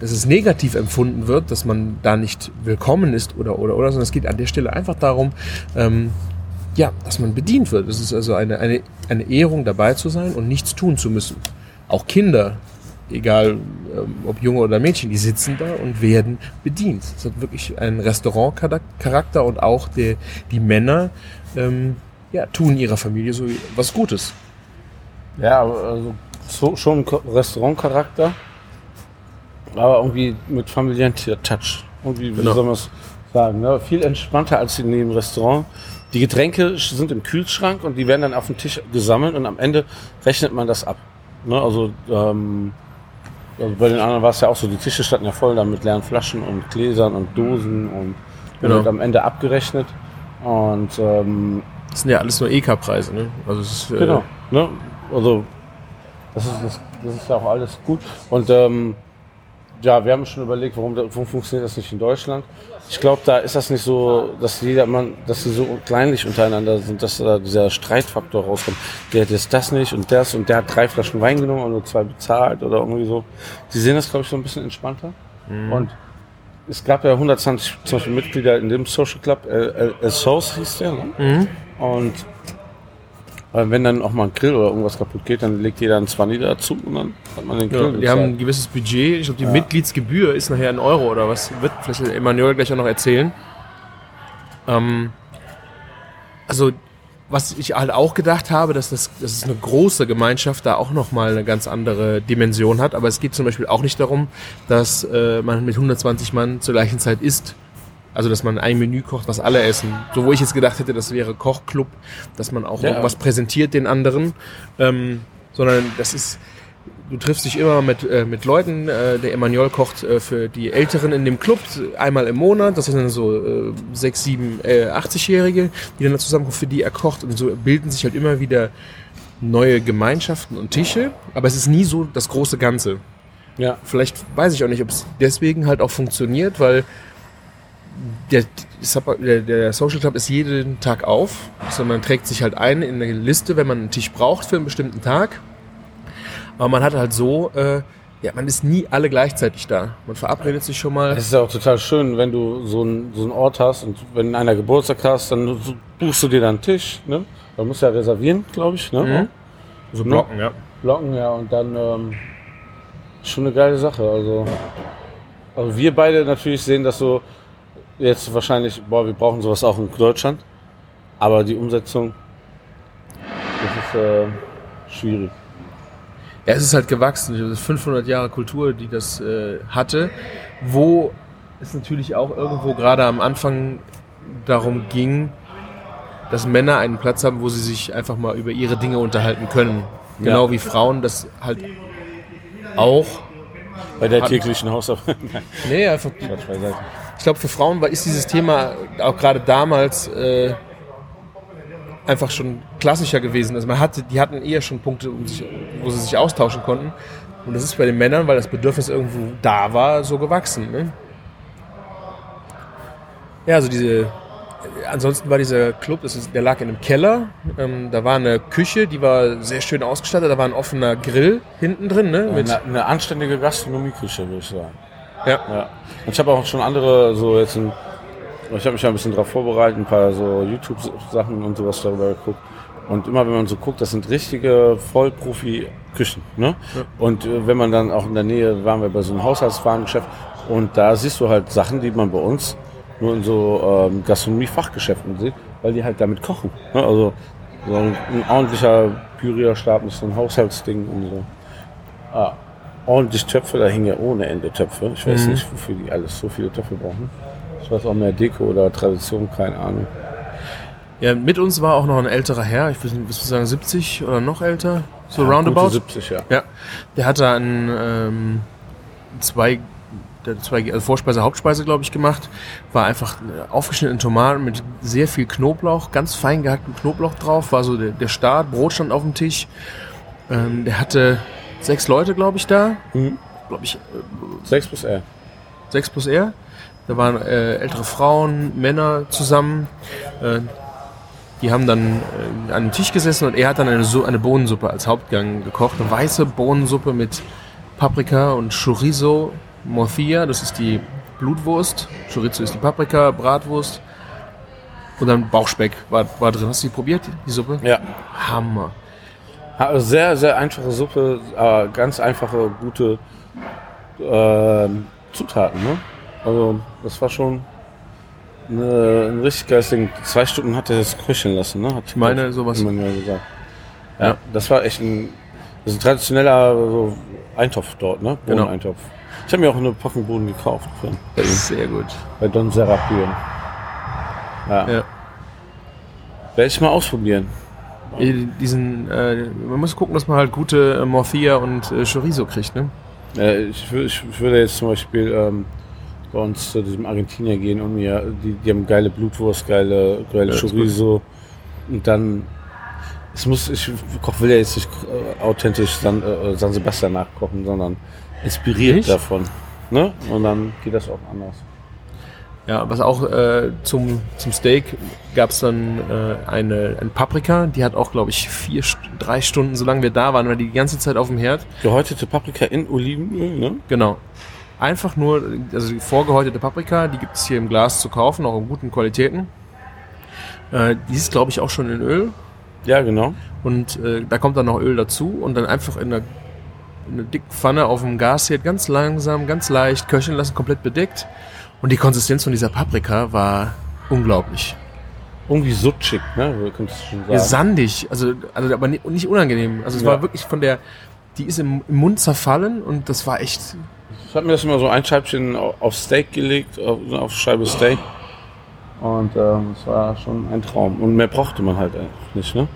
[SPEAKER 4] dass es negativ empfunden wird, dass man da nicht willkommen ist oder oder oder, sondern es geht an der Stelle einfach darum, ähm, ja, dass man bedient wird. Es ist also eine, eine, eine Ehrung, dabei zu sein und nichts tun zu müssen. Auch Kinder, egal ähm, ob Junge oder Mädchen, die sitzen da und werden bedient. Es hat wirklich einen Restaurantcharakter und auch die, die Männer ähm, ja, tun ihrer Familie so was Gutes.
[SPEAKER 3] Ja, also so, schon Restaurantcharakter, aber irgendwie mit familiären Touch. Irgendwie, wie
[SPEAKER 4] Genau.
[SPEAKER 3] soll man es sagen, ne? viel entspannter als in dem Restaurant. Die Getränke sind im Kühlschrank und die werden dann auf dem Tisch gesammelt und am Ende rechnet man das ab. Ne? Also, ähm, also bei den anderen war es ja auch so, die Tische standen ja voll dann mit leeren Flaschen und Gläsern und Dosen und
[SPEAKER 4] Genau.
[SPEAKER 3] wird am Ende abgerechnet. Und ähm,
[SPEAKER 4] Das sind ja alles nur EK-Preise, ne? Also es ist, äh,
[SPEAKER 3] Genau. Ne? Also, das ist, das, das ist ja auch alles gut. Und ähm, ja, wir haben schon überlegt, warum, warum funktioniert das nicht in Deutschland. Ich glaube, da ist das nicht so, dass jeder Mann, dass sie so kleinlich untereinander sind, dass da dieser Streitfaktor rauskommt. Der hat jetzt das nicht und das und der hat drei Flaschen Wein genommen und nur zwei bezahlt oder irgendwie so. Die sehen das, glaube ich, so ein bisschen entspannter. Und es gab ja 120 zum Beispiel Mitglieder in dem Social Club, äh, äh, Souls hieß der, ne? Und Aber wenn dann auch mal ein Grill oder irgendwas kaputt geht, dann legt jeder einen 20 dazu und dann hat man den Grill.
[SPEAKER 4] Ja, die haben ein gewisses Budget. Ich glaube, die
[SPEAKER 3] Ja.
[SPEAKER 4] Mitgliedsgebühr ist nachher ein Euro oder was. Wird vielleicht Emanuel gleich auch noch erzählen. Ähm, also, was ich halt auch gedacht habe, dass das, dass es eine große Gemeinschaft da auch nochmal eine ganz andere Dimension hat. Aber es geht zum Beispiel auch nicht darum, dass äh, man mit 120 Mann zur gleichen Zeit isst. Also, dass man ein Menü kocht, was alle essen. So, wo ich jetzt gedacht hätte, das wäre Kochclub, dass man auch
[SPEAKER 3] Ja.
[SPEAKER 4] irgendwas präsentiert den anderen. Ähm, sondern das ist, du triffst dich immer mit, äh, mit Leuten. Äh, der Emanuel kocht äh, für die Älteren in dem Club einmal im Monat. Das sind dann so äh, sechs, sieben, äh, 80-Jährige, die dann zusammenkommen, für die er kocht. Und so bilden sich halt immer wieder neue Gemeinschaften und Tische. Aber es ist nie so das große Ganze.
[SPEAKER 3] Ja.
[SPEAKER 4] Vielleicht weiß ich auch nicht, ob es deswegen halt auch funktioniert, weil der, der, Social Club ist jeden Tag auf. Also man trägt sich halt ein in eine Liste, wenn man einen Tisch braucht für einen bestimmten Tag. Aber man hat halt so, äh, ja, man ist nie alle gleichzeitig da. Man verabredet sich schon mal.
[SPEAKER 3] Es ist ja auch total schön, wenn du so einen, so einen Ort hast und wenn einer Geburtstag hast, dann buchst du dir dann einen Tisch. Ne? Da musst du ja reservieren, glaube ich. Ne?
[SPEAKER 4] Mhm. So Blocken, ja.
[SPEAKER 3] Blocken, ja, und dann ähm, schon eine geile Sache. Also, also wir beide natürlich sehen das so jetzt wahrscheinlich, boah, wir brauchen sowas auch in Deutschland. Aber die Umsetzung, das ist äh, schwierig.
[SPEAKER 4] Ja, es ist halt gewachsen. Das ist 500 Jahre Kultur, die das äh, hatte, wo es natürlich auch irgendwo gerade am Anfang darum ging, dass Männer einen Platz haben, wo sie sich einfach mal über ihre Dinge unterhalten können. Genau
[SPEAKER 3] Ja.
[SPEAKER 4] wie Frauen das halt auch.
[SPEAKER 3] Bei der täglichen Hausarbeit.
[SPEAKER 4] Nee, einfach.
[SPEAKER 3] Quatsch beiseite.
[SPEAKER 4] Ich glaube, für Frauen war, ist dieses Thema auch gerade damals äh, einfach schon klassischer gewesen. Also man hatte, die hatten eher schon Punkte, um sich, wo sie sich austauschen konnten. Und das ist bei den Männern, weil das Bedürfnis irgendwo da war, so gewachsen. Ne? Ja, also diese. Ansonsten war dieser Club, das ist, der lag in einem Keller. Ähm, da war eine Küche, die war sehr schön ausgestattet. Da war ein offener Grill hinten drin. Ne?
[SPEAKER 3] Eine, eine anständige Gastronomieküche, würde ich sagen.
[SPEAKER 4] Ja.
[SPEAKER 3] Ja. Und ich habe auch schon andere, so jetzt ein, ich habe mich ja ein bisschen darauf vorbereitet, ein paar so YouTube-Sachen und sowas darüber geguckt. Und immer wenn man so guckt, das sind richtige Vollprofi-Küchen. Ne? Und äh, wenn man dann auch in der Nähe, waren wir bei so einem Haushaltswarengeschäft und da siehst du halt Sachen, die man bei uns nur in so ähm, Gastronomie-Fachgeschäften sieht, weil die halt damit kochen. Ne? Also so ein, ein ordentlicher Pürierstab ist so ein Haushaltsding und so. Ah, ordentlich Töpfe, da hingen ja ohne Ende Töpfe. Ich weiß
[SPEAKER 4] Mhm.
[SPEAKER 3] nicht, wofür die alles so viele Töpfe brauchen. Ich weiß auch mehr Deko oder Tradition, keine Ahnung.
[SPEAKER 4] Ja, mit uns war auch noch ein älterer Herr, ich würde sagen 70 oder noch älter, so
[SPEAKER 3] Gute
[SPEAKER 4] roundabout.
[SPEAKER 3] 70, ja.
[SPEAKER 4] Ja, der hat da ein, ähm, zwei, der zwei also Vorspeise, Hauptspeise, glaube ich, gemacht. War einfach aufgeschnittene Tomaten mit sehr viel Knoblauch, ganz fein gehacktem Knoblauch drauf. War so der, der Start, Brot stand auf dem Tisch. Ähm, der hatte sechs Leute, glaube ich, da.
[SPEAKER 3] Mhm.
[SPEAKER 4] Glaube ich,
[SPEAKER 3] 6 bis R.
[SPEAKER 4] sechs plus er. Da waren äh, ältere Frauen, Männer zusammen. Äh, die haben dann äh, an den Tisch gesessen und er hat dann eine, Su eine Bohnensuppe als Hauptgang gekocht. Eine weiße Bohnensuppe mit Paprika und Chorizo Morcilla, das ist die Blutwurst. Chorizo ist die Paprika, Bratwurst. Und dann Bauchspeck war, war drin. Hast du die probiert, die Suppe?
[SPEAKER 3] Ja.
[SPEAKER 4] Hammer.
[SPEAKER 3] Sehr, sehr einfache Suppe, aber ganz einfache, gute ähm, Zutaten. Ne? Also, das war schon eine, ein richtig geiles Ding. Zwei Stunden hat er das köcheln lassen, ne? Hat ich
[SPEAKER 4] meine, sowas.
[SPEAKER 3] Mal gesagt. Ja,
[SPEAKER 4] Ja.
[SPEAKER 3] das war echt ein, das ist ein traditioneller so Eintopf dort, ne?
[SPEAKER 4] Genau.
[SPEAKER 3] Bohneneintopf. Ich habe mir auch eine Packung Bohnen gekauft ihm,
[SPEAKER 4] Sehr gut.
[SPEAKER 3] bei Don Serapien. Ja.
[SPEAKER 4] Ja.
[SPEAKER 3] Werde ich mal ausprobieren.
[SPEAKER 4] Diesen, äh, man muss gucken, dass man halt gute äh, Morcilla und äh, Chorizo kriegt, ne?
[SPEAKER 3] Äh, ich, wür- ich würde jetzt zum Beispiel ähm, bei uns zu diesem Argentinier gehen und mir, die, die haben geile Blutwurst, geile, geile
[SPEAKER 4] Ja,
[SPEAKER 3] Chorizo und dann, es muss, ich koch, will ja jetzt nicht äh, authentisch San, äh, San Sebastian nachkochen, sondern inspiriert
[SPEAKER 4] Nicht?
[SPEAKER 3] davon. Ne? Und dann geht das auch anders.
[SPEAKER 4] Ja, was auch äh, zum, zum Steak gab es dann äh, eine, eine Paprika, die hat auch, glaube ich, vier, drei Stunden, solange wir da waren, war die die ganze Zeit auf dem Herd.
[SPEAKER 3] Gehäutete Paprika in Olivenöl, ne?
[SPEAKER 4] Genau. Einfach nur, also die vorgehäutete Paprika, die gibt es hier im Glas zu kaufen, auch in guten Qualitäten. Äh, die ist, glaube ich, auch schon in Öl.
[SPEAKER 3] Ja, genau.
[SPEAKER 4] Und äh, da kommt dann noch Öl dazu und dann einfach in einer, in einer dicken Pfanne auf dem Gasherd ganz langsam, ganz leicht köcheln lassen, komplett bedeckt. Und die Konsistenz von dieser Paprika war unglaublich.
[SPEAKER 3] Irgendwie sutschig, ne? Du könntest schon sagen.
[SPEAKER 4] Ja, sandig, also, also aber ni- nicht unangenehm. Also es
[SPEAKER 3] Ja.
[SPEAKER 4] war wirklich von der, die ist im, im Mund zerfallen und das war echt,
[SPEAKER 3] Ich habe mir das immer so ein Scheibchen au- auf Steak gelegt, auf, auf Scheibe Steak. Und ähm, es war schon ein Traum. Und mehr brauchte man halt nicht, ne?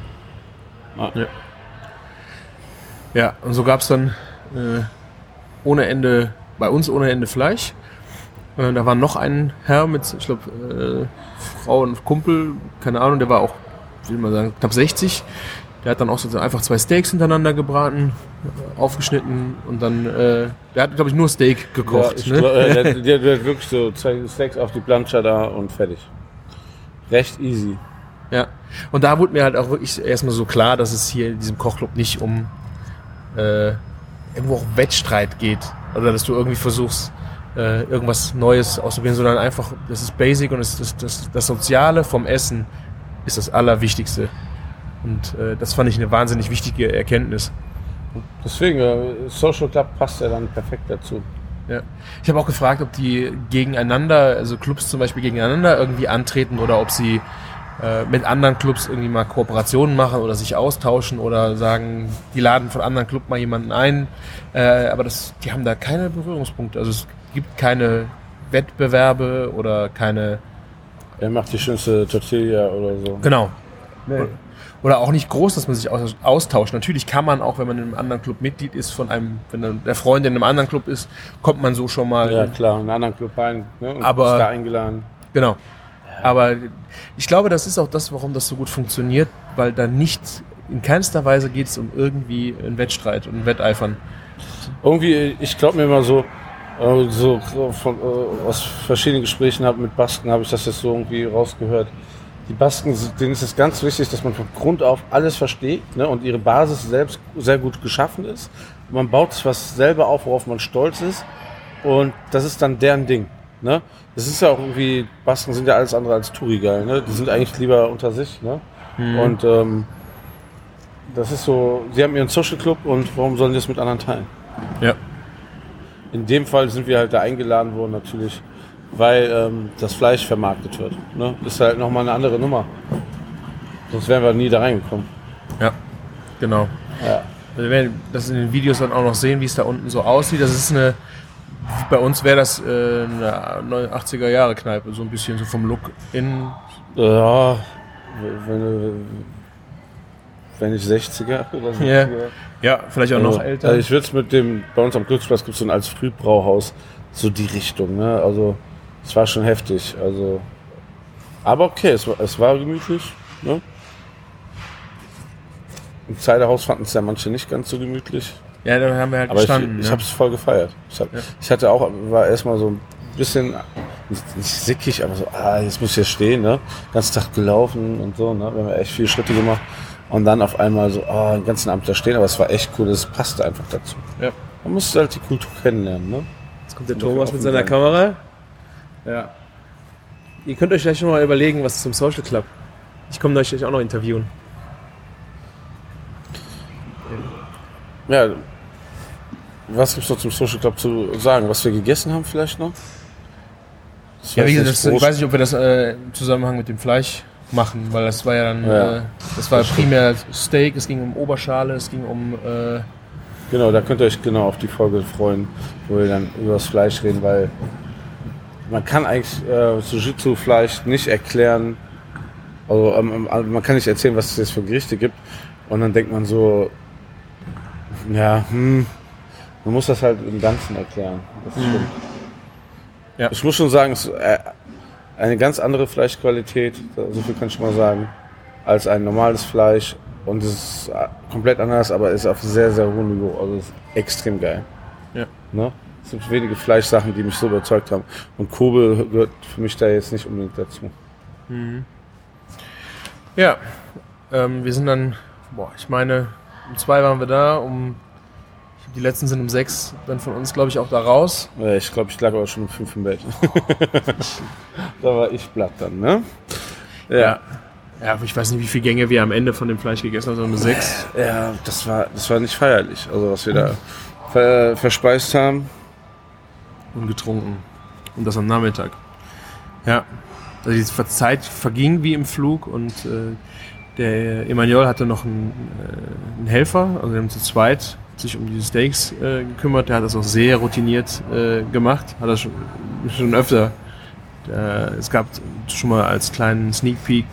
[SPEAKER 4] ja. Und so gab's dann äh, ohne Ende, bei uns ohne Ende Fleisch. Äh, da war noch ein Herr mit, ich glaube, äh, Frau und Kumpel, keine Ahnung, der war auch, will man sagen, knapp 60. Der hat dann auch so einfach zwei Steaks hintereinander gebraten, aufgeschnitten und dann, äh, der hat, glaube ich, nur Steak gekocht.
[SPEAKER 3] Ja,
[SPEAKER 4] ne?
[SPEAKER 3] glaub, äh, der, der, der hat wirklich so zwei Steaks auf die Plancha da und fertig. Recht easy.
[SPEAKER 4] Ja. Und da wurde mir halt auch wirklich erstmal so klar, dass es hier in diesem Kochclub nicht um äh, irgendwo auch Wettstreit geht. Oder dass du irgendwie versuchst, äh, irgendwas Neues auszuprobieren, sondern einfach, das ist basic und das, das, das, das Soziale vom Essen ist das Allerwichtigste. Und äh, das fand ich eine wahnsinnig wichtige Erkenntnis.
[SPEAKER 3] Deswegen, äh, Social Club passt ja dann perfekt dazu.
[SPEAKER 4] Ja. Ich habe auch gefragt, ob die gegeneinander, also Clubs zum Beispiel gegeneinander irgendwie antreten oder ob sie äh, mit anderen Clubs irgendwie mal Kooperationen machen oder sich austauschen oder sagen, die laden von anderen Club mal jemanden ein. Äh, aber das, die haben da keine Berührungspunkte. Also es gibt keine Wettbewerbe oder keine.
[SPEAKER 3] Wer macht die schönste Tortilla oder so?
[SPEAKER 4] Genau. Oder auch nicht groß, dass man sich aus- austauscht. Natürlich kann man auch, wenn man in einem anderen Club Mitglied ist, von einem, wenn der Freund in einem anderen Club ist, kommt man so schon mal
[SPEAKER 3] Ja, klar, in einen anderen Club rein. Ne? Und
[SPEAKER 4] Aber-
[SPEAKER 3] ist da eingeladen.
[SPEAKER 4] Genau. Aber ich glaube, das ist auch das, warum das so gut funktioniert, weil da nicht, in keinster Weise geht es um irgendwie einen Wettstreit und ein Wetteifern.
[SPEAKER 3] Irgendwie, ich glaube mir immer so, so von, äh, aus verschiedenen Gesprächen hab, mit Basken habe ich das jetzt so irgendwie rausgehört. Die Basken, denen ist es ganz wichtig, dass man von Grund auf alles versteht ne, und ihre Basis selbst sehr gut geschaffen ist. Man baut sich was selber auf, worauf man stolz ist und das ist dann deren Ding. Ne? Das ist ja auch irgendwie, Basken sind ja alles andere als Touri-geil. Ne? Die sind eigentlich lieber unter sich. Ne? Und ähm, das ist so, sie haben ihren Social Club und warum sollen die das mit anderen teilen?
[SPEAKER 4] Ja.
[SPEAKER 3] In dem Fall sind wir halt da eingeladen worden natürlich, weil ähm, das Fleisch vermarktet wird. Ne? Das ist halt nochmal eine andere Nummer. Sonst wären wir nie da reingekommen.
[SPEAKER 4] Ja, genau.
[SPEAKER 3] Ja.
[SPEAKER 4] Wir werden das in den Videos dann auch noch sehen, wie es da unten so aussieht. Das ist eine, bei uns wäre das äh, eine 80er Jahre Kneipe, so ein bisschen so vom Look in.
[SPEAKER 3] Ja, wenn, wenn ich 60er oder 70er.
[SPEAKER 4] Ja. Ja, vielleicht auch noch
[SPEAKER 3] Also,
[SPEAKER 4] älter.
[SPEAKER 3] Also ich würde es mit dem, bei uns am Glücksplatz gibt es so ein als Frühbrauhaus, so die Richtung, ne? Also es war schon heftig. Also. Aber okay, es war, es war gemütlich, ne? Im Zeiderhaus fanden es ja manche nicht ganz so gemütlich.
[SPEAKER 4] ja, da haben wir halt
[SPEAKER 3] Aber ich,
[SPEAKER 4] gestanden.
[SPEAKER 3] ich
[SPEAKER 4] ja.
[SPEAKER 3] habe es voll gefeiert. Ich, hab,
[SPEAKER 4] Ja.
[SPEAKER 3] ich hatte auch, war erstmal so ein bisschen, nicht, sickig, aber so, ah, jetzt muss ich hier stehen, ne? Ganzen Tag gelaufen und so, ne? Wir haben ja echt viele Schritte gemacht. Und dann auf einmal so, ah, den ganzen Abend da stehen, aber es war echt cool, das passte einfach dazu.
[SPEAKER 4] Ja.
[SPEAKER 3] Man muss halt die Kultur kennenlernen, ne?
[SPEAKER 4] Jetzt kommt der
[SPEAKER 3] Dafür
[SPEAKER 4] Thomas mit seiner
[SPEAKER 3] sein.
[SPEAKER 4] Kamera. Ja. Ihr könnt euch gleich schon mal überlegen, was zum Social Club. Ich komme euch auch noch interviewen.
[SPEAKER 3] Ja. Was gibt's noch zum Social Club zu sagen? Was wir gegessen haben vielleicht noch? Das
[SPEAKER 4] Ja, wie gesagt, das, ich weiß nicht, ob wir das äh, im Zusammenhang mit dem Fleisch machen, weil das war ja dann,
[SPEAKER 3] Ja.
[SPEAKER 4] Äh, das war primär Steak, es ging um Oberschale, es ging um, äh,
[SPEAKER 3] Genau, da könnt ihr euch genau auf die Folge freuen, wo wir dann über das Fleisch reden, weil man kann eigentlich äh, Jiu-Jitsu-Fleisch nicht erklären, also ähm, ähm, man kann nicht erzählen, was es jetzt für Gerichte gibt und dann denkt man so, ja, hm, man muss das halt im Ganzen erklären. Das stimmt.
[SPEAKER 4] Ja.
[SPEAKER 3] Ich muss schon sagen, es äh, eine ganz andere Fleischqualität, so viel kann ich schon mal sagen, als ein normales Fleisch. Und es ist äh, komplett anders, aber ist auf sehr, sehr hohem Niveau. Also es ist extrem geil.
[SPEAKER 4] Ja.
[SPEAKER 3] Ne? Es sind wenige Fleischsachen, die mich so überzeugt haben. Und Kobe gehört für mich da jetzt nicht unbedingt dazu.
[SPEAKER 4] ja, ähm, wir sind dann, boah, ich meine, um zwei waren wir da, um, die letzten sind um sechs, dann von uns, glaube ich, auch da raus.
[SPEAKER 3] Ich glaube, ich lag aber schon um fünf im Bett. da war ich platt dann, ne? Ja.
[SPEAKER 4] Ja, ich weiß nicht, wie viele Gänge wir am Ende von dem Fleisch gegessen haben, sondern sechs.
[SPEAKER 3] Ja, das war, das war nicht feierlich. Also was wir da ver, verspeist haben.
[SPEAKER 4] Und getrunken. Und das am Nachmittag. Ja. Also die Zeit verging wie im Flug und äh, der Emanuel hatte noch einen, äh, einen Helfer, also wir haben zu zweit sich um diese Steaks äh, gekümmert. Der hat das auch sehr routiniert äh, gemacht. Hat das schon, schon öfter. Äh, es gab schon mal als kleinen Sneak Peek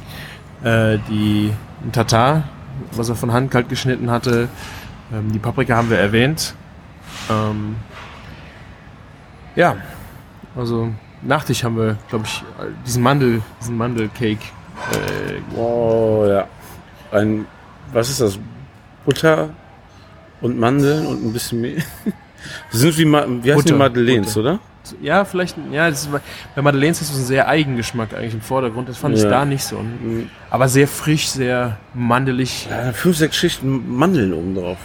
[SPEAKER 4] äh, die Tatar, was er von Hand kalt geschnitten hatte. Ähm, die Paprika haben wir erwähnt. Ähm, ja, also Nachtisch haben wir, glaube ich, diesen Mandel, diesen Mandelcake. Äh,
[SPEAKER 3] Oh ja. Ein, was ist das? Butter und Mandeln und ein bisschen Mehl. Das sind wie, Ma wie heißen die
[SPEAKER 4] Butter,
[SPEAKER 3] Madeleines,
[SPEAKER 4] Butter.
[SPEAKER 3] oder?
[SPEAKER 4] ja, vielleicht, ja, das ist, bei Madeleines ist so ein sehr Eigengeschmack eigentlich im Vordergrund. Das fand ich
[SPEAKER 3] Ja.
[SPEAKER 4] da nicht so. Aber sehr frisch, sehr mandelig.
[SPEAKER 3] Ja, fünf, sechs Schichten Mandeln oben drauf.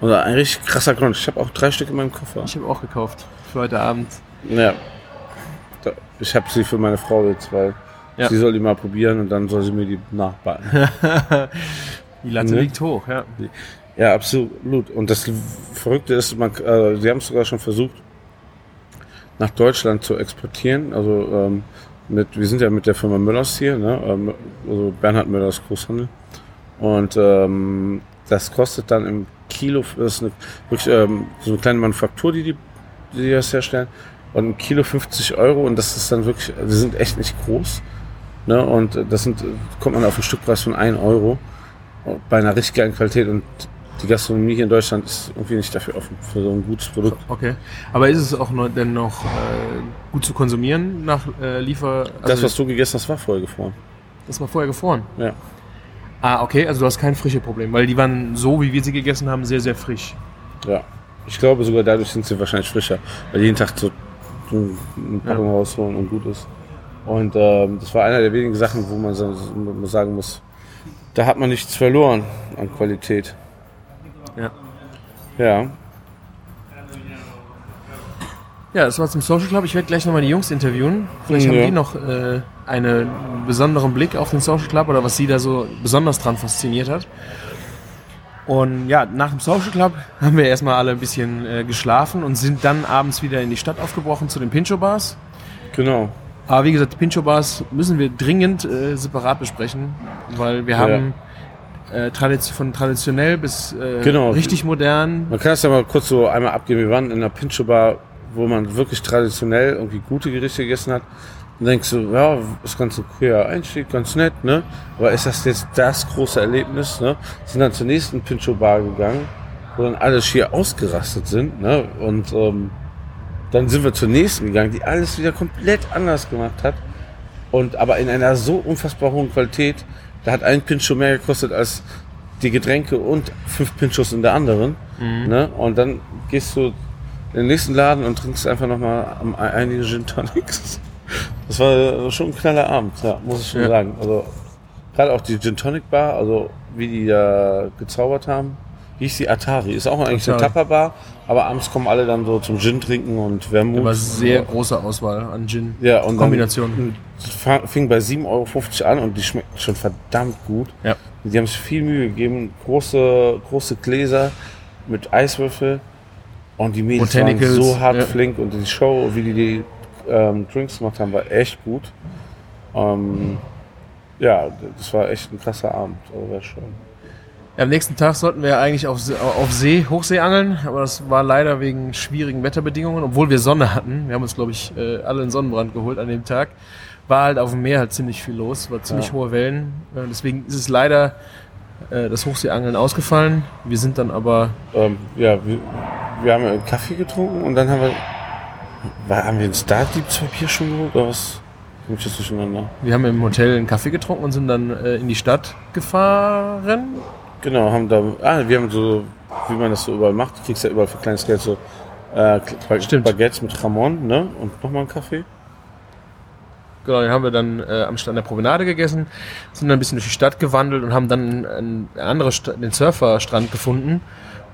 [SPEAKER 3] Oder ein richtig krasser Crunch. Ich habe auch drei Stück in meinem Koffer.
[SPEAKER 4] Ich habe auch gekauft für heute Abend.
[SPEAKER 3] Ja. Ich habe sie für meine Frau jetzt, weil
[SPEAKER 4] Ja.
[SPEAKER 3] sie soll die mal probieren und dann soll sie mir die nachbacken.
[SPEAKER 4] Die Latte
[SPEAKER 3] Ne?
[SPEAKER 4] liegt hoch, ja.
[SPEAKER 3] Ja, absolut. Und das Verrückte ist, man, äh, sie haben es sogar schon versucht, nach Deutschland zu exportieren. Also ähm, mit, wir sind ja mit der Firma Müllers hier, ne? ähm, also Bernhard Müllers Großhandel. Und ähm, das kostet dann im Kilo, das ist eine, wirklich ähm, so eine kleine Manufaktur, die, die, die das herstellen. Und ein Kilo 50 Euro und das ist dann wirklich, die sind echt nicht groß. Ne? Und das sind, kommt man auf einen Stückpreis von 1 Euro bei einer richtig geilen Qualität und die Gastronomie hier in Deutschland ist irgendwie nicht dafür offen, für so ein gutes Produkt.
[SPEAKER 4] Okay. Aber ist es auch noch, denn noch äh, gut zu konsumieren nach äh, Liefer? Also
[SPEAKER 3] das, was du gegessen hast, war vorher gefroren.
[SPEAKER 4] das war vorher gefroren.
[SPEAKER 3] Ja.
[SPEAKER 4] Ah, okay, also du hast kein frische Problem, weil die waren so, wie wir sie gegessen haben, sehr, sehr frisch.
[SPEAKER 3] Ja. Ich glaube sogar dadurch sind sie wahrscheinlich frischer, weil jeden Tag so eine Packung rausholen und gut ist. Und ähm, das war einer der wenigen Sachen, wo man sagen muss, da hat man nichts verloren an Qualität.
[SPEAKER 4] Ja.
[SPEAKER 3] Ja.
[SPEAKER 4] Ja, das war zum Social Club. Ich werde gleich nochmal die Jungs interviewen. Vielleicht
[SPEAKER 3] Ja.
[SPEAKER 4] haben die noch äh, einen besonderen Blick auf den Social Club oder was sie da so besonders dran fasziniert hat. Und ja, nach dem Social Club haben wir erstmal alle ein bisschen äh, geschlafen und sind dann abends wieder in die Stadt aufgebrochen zu den Pincho Bars.
[SPEAKER 3] Genau.
[SPEAKER 4] Aber wie gesagt, die Pincho Bars müssen wir dringend äh, separat besprechen, weil wir haben äh, tradition von traditionell bis äh,
[SPEAKER 3] Genau.
[SPEAKER 4] richtig modern.
[SPEAKER 3] Man kann es ja mal kurz so einmal abgeben. Wir waren in einer Pincho Bar, wo man wirklich traditionell irgendwie gute Gerichte gegessen hat. Und denkst du, ja, ist ganz ein cooler Einstieg, ganz nett, ne? Aber ist das jetzt das große Erlebnis, ne? Sind dann zur nächsten Pincho Bar gegangen, wo dann alle schier ausgerastet sind, ne? Und ähm, dann sind wir zur nächsten gegangen, die alles wieder komplett anders gemacht hat. Und aber in einer so unfassbar hohen Qualität, da hat ein Pincho mehr gekostet als die Getränke und fünf Pinchos in der anderen. Ne? Und dann gehst du in den nächsten Laden und trinkst einfach nochmal einige Gin Tonics. Das war schon ein knaller Abend, ja, muss ich schon
[SPEAKER 4] Ja.
[SPEAKER 3] sagen. Also gerade auch die Gin Tonic Bar, also wie die da gezaubert haben. Hieß die Atari? Ist auch eigentlich eine
[SPEAKER 4] Atari.
[SPEAKER 3] Tapperbar, aber abends kommen alle dann so zum Gin trinken und Vermut.
[SPEAKER 4] Aber sehr große Auswahl an Gin.
[SPEAKER 3] Ja, und
[SPEAKER 4] Kombination.
[SPEAKER 3] Fing bei 7,50 Euro an und die schmeckten schon verdammt gut.
[SPEAKER 4] Ja.
[SPEAKER 3] Die haben sich viel Mühe gegeben. Große, große Gläser mit Eiswürfel. Und die Mädels waren so hart
[SPEAKER 4] ja.
[SPEAKER 3] flink und die Show, wie die die ähm, Drinks gemacht haben, war echt gut. Ähm, ja, das war echt ein krasser Abend. Also war schön.
[SPEAKER 4] Am nächsten Tag sollten wir eigentlich auf, See- auf See, Hochsee angeln, aber das war leider wegen schwierigen Wetterbedingungen, obwohl wir Sonne hatten. Wir haben uns, glaube ich, äh, alle einen Sonnenbrand geholt an dem Tag. War halt auf dem Meer halt ziemlich viel los, war ziemlich
[SPEAKER 3] Ja.
[SPEAKER 4] hohe Wellen. Äh, deswegen ist es leider äh, das Hochseeangeln ausgefallen. Wir sind dann aber,
[SPEAKER 3] Ähm, ja, wir, wir haben einen Kaffee getrunken und dann haben wir. War, haben wir ein Startdiebspapier schon geholt oder was?
[SPEAKER 4] Wir haben im Hotel einen Kaffee getrunken und sind dann äh, in die Stadt gefahren.
[SPEAKER 3] Genau, haben da, ah, wir haben so, wie man das so überall macht, du kriegst ja überall für kleines Geld so äh,
[SPEAKER 4] Stimmt.
[SPEAKER 3] Baguettes mit Ramon, ne? Und nochmal einen Kaffee.
[SPEAKER 4] Genau, den haben wir dann äh, am Stand der Promenade gegessen, sind dann ein bisschen durch die Stadt gewandelt und haben dann einen andere Sta- den Surferstrand gefunden,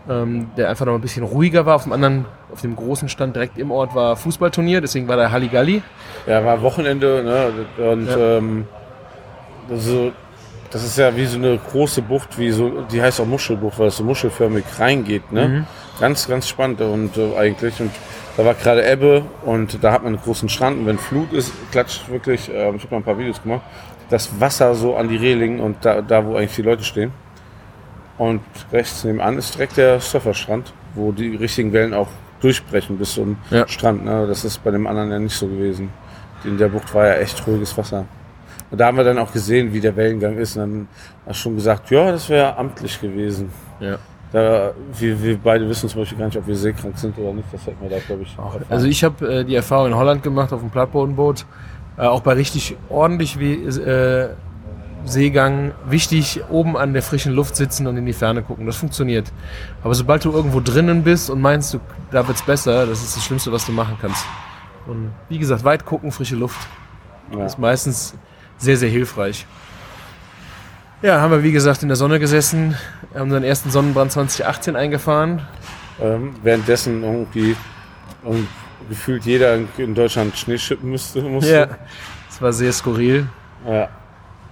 [SPEAKER 4] ähm, der einfach noch ein bisschen ruhiger war. Auf dem anderen, auf dem großen Stand direkt im Ort war Fußballturnier, deswegen war da Halligalli.
[SPEAKER 3] Ja, war Wochenende, ne? Und
[SPEAKER 4] Ja.
[SPEAKER 3] ähm, so das ist ja wie so eine große Bucht, wie so, die heißt auch Muschelbucht, weil es so muschelförmig reingeht, ne?
[SPEAKER 4] Mhm.
[SPEAKER 3] Ganz, ganz spannend und äh, eigentlich. Und da war gerade Ebbe und da hat man einen großen Strand und wenn Flut ist, klatscht wirklich, äh, ich habe noch ein paar Videos gemacht, das Wasser so an die Reling und da, da wo eigentlich die Leute stehen. Und rechts nebenan ist direkt der Surferstrand, wo die richtigen Wellen auch durchbrechen bis zum
[SPEAKER 4] Ja.
[SPEAKER 3] Strand. Ne? Das ist bei dem anderen ja nicht so gewesen. In der Bucht war ja echt ruhiges Wasser. Und da haben wir dann auch gesehen, wie der Wellengang ist. Und dann hast du schon gesagt, ja, das wäre amtlich gewesen.
[SPEAKER 4] Ja.
[SPEAKER 3] Da, wir, wir beide wissen zum Beispiel gar nicht, ob wir seekrank sind oder nicht. Das hätten wir da, glaube ich, auch.
[SPEAKER 4] Also ich habe äh, die Erfahrung in Holland gemacht auf dem Plattbodenboot. Äh, auch bei richtig ordentlich wie, äh, Seegang wichtig, oben an der frischen Luft sitzen und in die Ferne gucken. Das funktioniert. Aber sobald du irgendwo drinnen bist und meinst, du, da wird's besser, das ist das Schlimmste, was du machen kannst. Und wie gesagt, weit gucken, frische Luft.
[SPEAKER 3] Ja.
[SPEAKER 4] ist meistens sehr, sehr hilfreich. Ja, haben wir wie gesagt in der Sonne gesessen, haben unseren ersten Sonnenbrand 2018 eingefahren.
[SPEAKER 3] ähm, währenddessen irgendwie ähm, gefühlt jeder in, Deutschland Schnee schippen müsste. musste.
[SPEAKER 4] Ja, das war sehr skurril.
[SPEAKER 3] ja.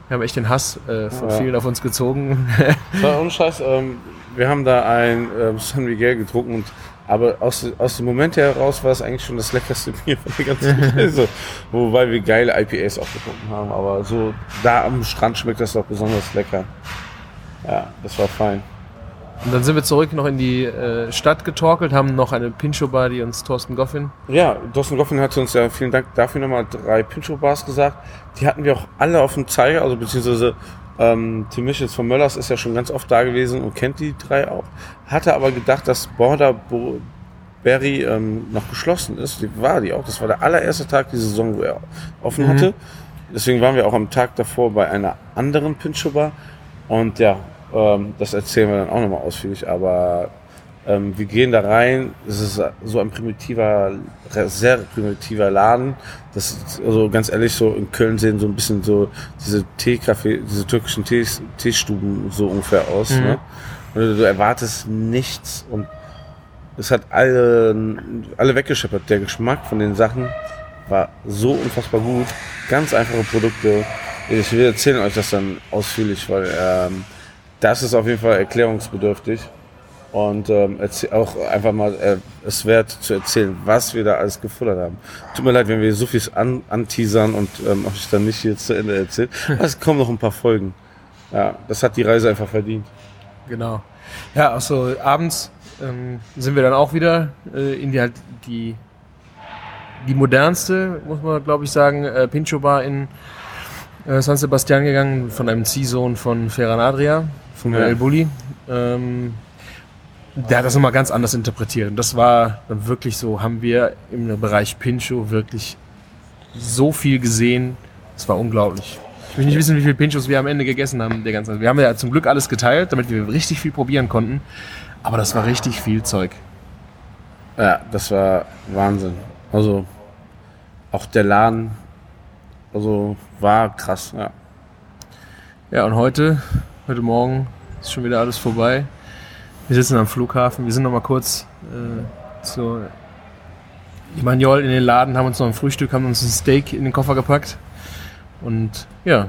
[SPEAKER 4] Wir haben echt den Hass äh, von
[SPEAKER 3] Ja.
[SPEAKER 4] vielen auf uns gezogen.
[SPEAKER 3] Das war Scheiß. Ähm, wir haben da ein ähm, San Miguel getrunken und aber aus, aus dem Moment heraus war es eigentlich schon das leckerste Bier von der ganzen Reise. Wobei wir geile IPAs auch getrunken haben. Aber so da am Strand schmeckt das doch besonders lecker. Ja, das war fein.
[SPEAKER 4] Und dann sind wir zurück noch in die äh, Stadt getorkelt, haben noch eine Pincho-Bar, die uns Thorsten Goffin.
[SPEAKER 3] Ja, Dawson Goffin hat uns ja vielen Dank dafür nochmal drei Pincho-Bars gesagt. Die hatten wir auch alle auf dem Zeiger, also beziehungsweise ähm, Tim Michels von Möllers ist ja schon ganz oft da gewesen und kennt die drei auch. Hatte aber gedacht, dass Border Bo Berry ähm, noch geschlossen ist. Die war die auch. Das war der allererste Tag die Saison, wo er offen hatte. Deswegen waren wir auch am Tag davor bei einer anderen Pincho-Bar. Und ja, ähm, das erzählen wir dann auch nochmal ausführlich. Aber ähm, wir gehen da rein. Es ist so ein primitiver, sehr primitiver Laden. Das ist, also ganz ehrlich, so in Köln sehen so ein bisschen so diese Teekaffee, diese türkischen Tees, Teestuben so ungefähr aus.
[SPEAKER 4] Mhm.
[SPEAKER 3] Ne? Und du, erwartest nichts und es hat alle, alle weggescheppert. Der Geschmack von den Sachen war so unfassbar gut. Ganz einfache Produkte. Ich will erzählen euch das dann ausführlich, weil ähm, das ist auf jeden Fall erklärungsbedürftig. Und ähm, auch einfach mal äh, es wert zu erzählen, was wir da alles gefuttert haben. Tut mir leid, wenn wir so viel an, anteasern und ähm, euch dann nicht jetzt zu Ende erzählt. Aber es kommen noch ein paar Folgen. Ja, das hat die Reise einfach verdient.
[SPEAKER 4] Genau. Ja, also abends ähm, sind wir dann auch wieder äh, in die halt die die modernste, muss man glaube ich sagen, äh, Pincho Bar in äh, San Sebastian gegangen, von einem Ziehsohn von Ferran Adria, von
[SPEAKER 3] Ja.
[SPEAKER 4] El Bulli. Ähm, der hat das nochmal ganz anders interpretiert. Und das war dann wirklich so, haben wir im Bereich Pincho wirklich so viel gesehen. Das war unglaublich. Ich will nicht wissen, wie viele Pinchos wir am Ende gegessen haben. Der ganze, wir haben ja zum Glück alles geteilt, damit wir richtig viel probieren konnten. Aber das war richtig viel Zeug.
[SPEAKER 3] Ja, das war Wahnsinn. Also auch der Laden, also war krass. Ja.
[SPEAKER 4] Ja, und heute, heute Morgen ist schon wieder alles vorbei. Wir sitzen am Flughafen. Wir sind noch mal kurz äh, zu Immanuel in den Laden, haben uns noch ein Frühstück, haben uns ein Steak in den Koffer gepackt. Und ja.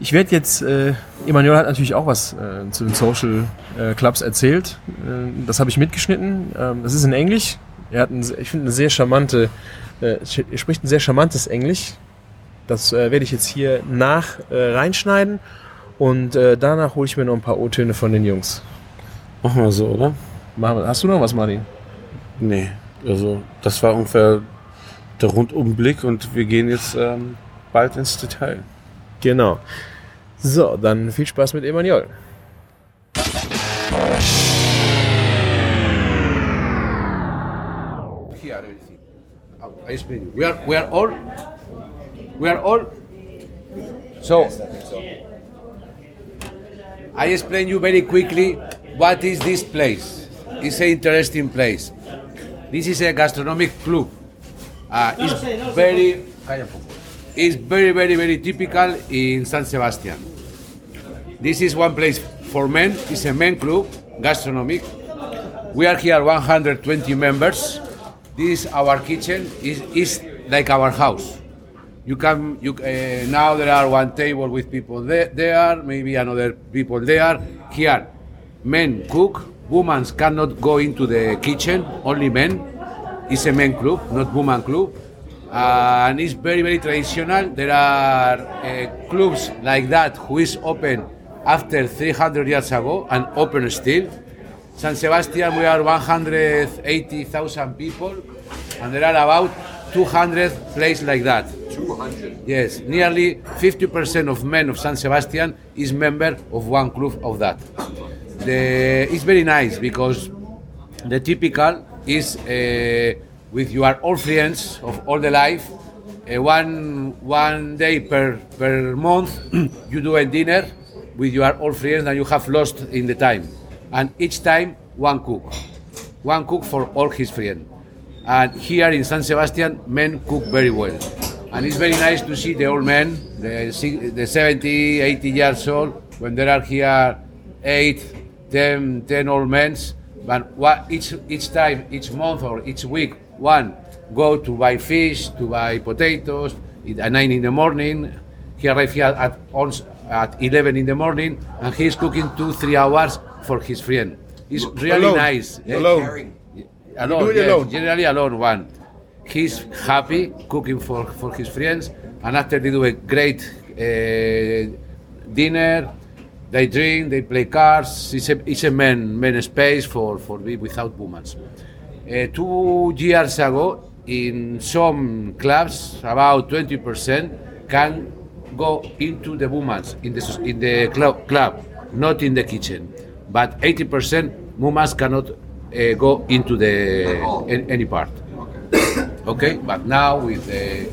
[SPEAKER 4] Ich werde jetzt, äh, Emanuel hat natürlich auch was äh, zu den Social äh, Clubs erzählt. Äh, das habe ich mitgeschnitten. Ähm, das ist in Englisch. Er hat, ein, ich finde, eine sehr charmante, äh, er spricht ein sehr charmantes Englisch. Das äh, werde ich jetzt hier nach äh, reinschneiden und äh, danach hole ich mir noch ein paar O-Töne von den Jungs.
[SPEAKER 3] Machen wir so, oder?
[SPEAKER 4] Machen wir. Hast du noch was, Martin?
[SPEAKER 3] Nee, also das war ungefähr der Rundumblick und wir gehen jetzt ähm, bald ins Detail.
[SPEAKER 4] Genau. So, dann viel Spaß mit Emanuel.
[SPEAKER 2] here. I explain you. We are we are all we are all so I explain you very quickly what is this place. It's an interesting place. This is a gastronomic club. Uh, it's very it's very very very typical in San Sebastian. This is one place for men. It's a men club, gastronomic. We are here 120 members. This is our kitchen. is is like our house. You can you uh, now there are one table with people there, there, maybe another people there. Here, men cook. Women cannot go into the kitchen. Only men. It's a men club, not woman club. Uh, and it's very very traditional. There are uh, clubs like that who is open after 300 years ago and open still. San Sebastian, we are 180,000 people, and there are about 200 places like that. 200? Yes, nearly 50% of men of San Sebastian is member of one club of that. The, it's very nice because the typical is uh, with your old friends of all the life. Uh, one one day per per month, you do a dinner with your old friends that you have lost in the time, and each time one cook, one cook for all his friends. And here in San Sebastian, men cook very well, and it's very nice to see the old men, the si- the 70, 80 years old, when there are here eight, 10, 10 old men, but what, each, each time, each month or each week, one go to buy fish, to buy potatoes at 9 in the morning. He arrives here at, at 11 in the morning and he's cooking two, three hours for his friend. It's really
[SPEAKER 5] Alone.
[SPEAKER 2] nice. eh?
[SPEAKER 5] Alone.
[SPEAKER 2] Alone, yes,
[SPEAKER 5] alone?
[SPEAKER 2] generally alone one. He's happy cooking for, for his friends, and after they do a great uh, dinner, they drink, they play cards. It's a, it's a man, man space for, for be without women. Uh, two years ago, in some clubs, about 20% can go into the women in the, in the club, club, not in the kitchen. But 80% women cannot uh, go into the an- any part. Okay, but now with the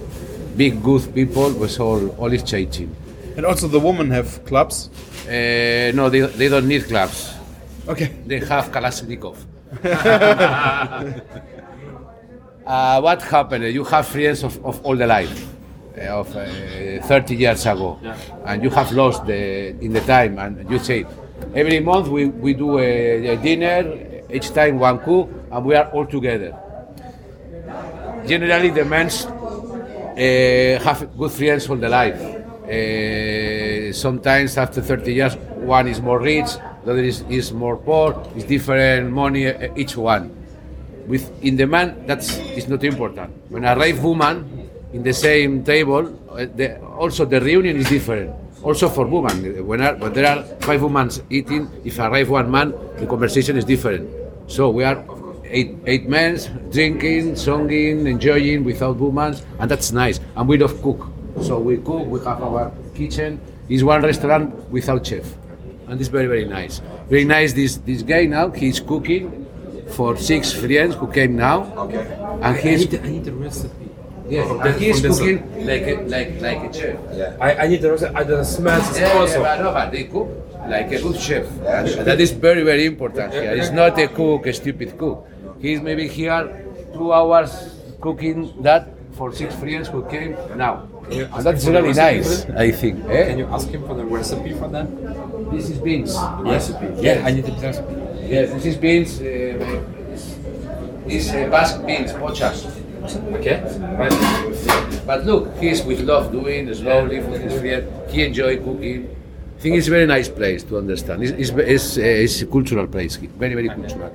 [SPEAKER 2] big good people, was all all is changing.
[SPEAKER 5] And also the women have clubs.
[SPEAKER 2] Uh, no, they, they don't need clubs.
[SPEAKER 5] Okay.
[SPEAKER 2] They have Kalashnikov. uh, what happened? You have friends of, of all the life, uh, of uh, 30 years ago, and you have lost the in the time. And you say, every month we, we do a, a dinner, each time one cook, and we are all together. Generally, the men uh, have good friends all the life. Uh, sometimes after 30 years, one is more rich, the other is, is more poor. It's different money uh, each one. With in the man, that's is not important. When a rave woman in the same table, uh, the, also the reunion is different. Also for women, when, are, when there are five women eating, if I rave one man, the conversation is different. So we are eight eight men drinking, singing, enjoying without women, and that's nice. And we love cook, so we cook. We have our kitchen. It's one restaurant without chef, and it's very very nice. Very nice. This this guy now he's cooking for six friends who came now,
[SPEAKER 6] Okay.
[SPEAKER 2] and
[SPEAKER 7] I
[SPEAKER 2] he's
[SPEAKER 7] need, the, I need the recipe.
[SPEAKER 2] yeah,
[SPEAKER 7] from
[SPEAKER 2] and he's
[SPEAKER 7] from this
[SPEAKER 2] cooking like a, like like a chef.
[SPEAKER 6] Yeah.
[SPEAKER 7] I, I need the recipe. I the smells is
[SPEAKER 2] Yeah,
[SPEAKER 7] also.
[SPEAKER 2] yeah, but no, but they cook like a good chef. And that is very, very important here. It's not a cook, a stupid cook. He's maybe here two hours cooking that for six friends who came now. And that's
[SPEAKER 7] the
[SPEAKER 2] really nice. I think.
[SPEAKER 7] Can
[SPEAKER 2] Eh?
[SPEAKER 7] you ask him for the recipe for that?
[SPEAKER 2] This is beans.
[SPEAKER 7] Recipe.
[SPEAKER 2] Yes.
[SPEAKER 7] I need the recipe.
[SPEAKER 2] Yes, this is beans. Uh, it's uh, Basque beans, pochas.
[SPEAKER 7] Okay.
[SPEAKER 2] But look, he's with love doing slowly for his friend. He enjoy cooking. I think it's a very nice place to understand. It's, it's, it's, uh, it's a cultural place, very very cultural.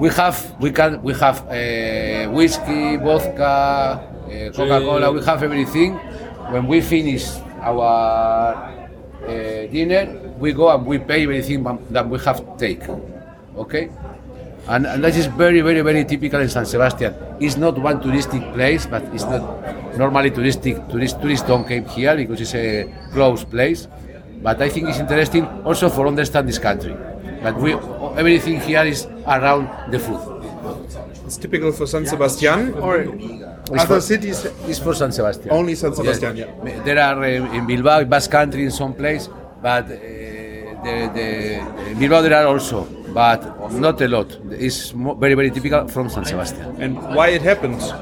[SPEAKER 2] We have we can we have uh, whiskey, vodka, uh, Coca-Cola. We have everything. When we finish our uh, dinner, we go and we pay everything that we have to take. Okay. And, and that is very, very, very typical in San Sebastian. It's not one touristic place, but it's not normally touristic. Tourist, tourists don't come here because it's a closed place. But I think it's interesting also for understand this country. But we, everything here is around the food.
[SPEAKER 5] It's typical for San Sebastian or
[SPEAKER 2] It's
[SPEAKER 5] other
[SPEAKER 2] for-
[SPEAKER 5] cities.
[SPEAKER 2] It's for San Sebastian.
[SPEAKER 5] Only San Sebastian,
[SPEAKER 2] Yes.
[SPEAKER 5] yeah.
[SPEAKER 2] There are uh, in Bilbao, Basque Country, in some place, but uh, the, the, in Bilbao there are also, but not a lot. It's very, very typical from San Sebastian.
[SPEAKER 5] And why it happens?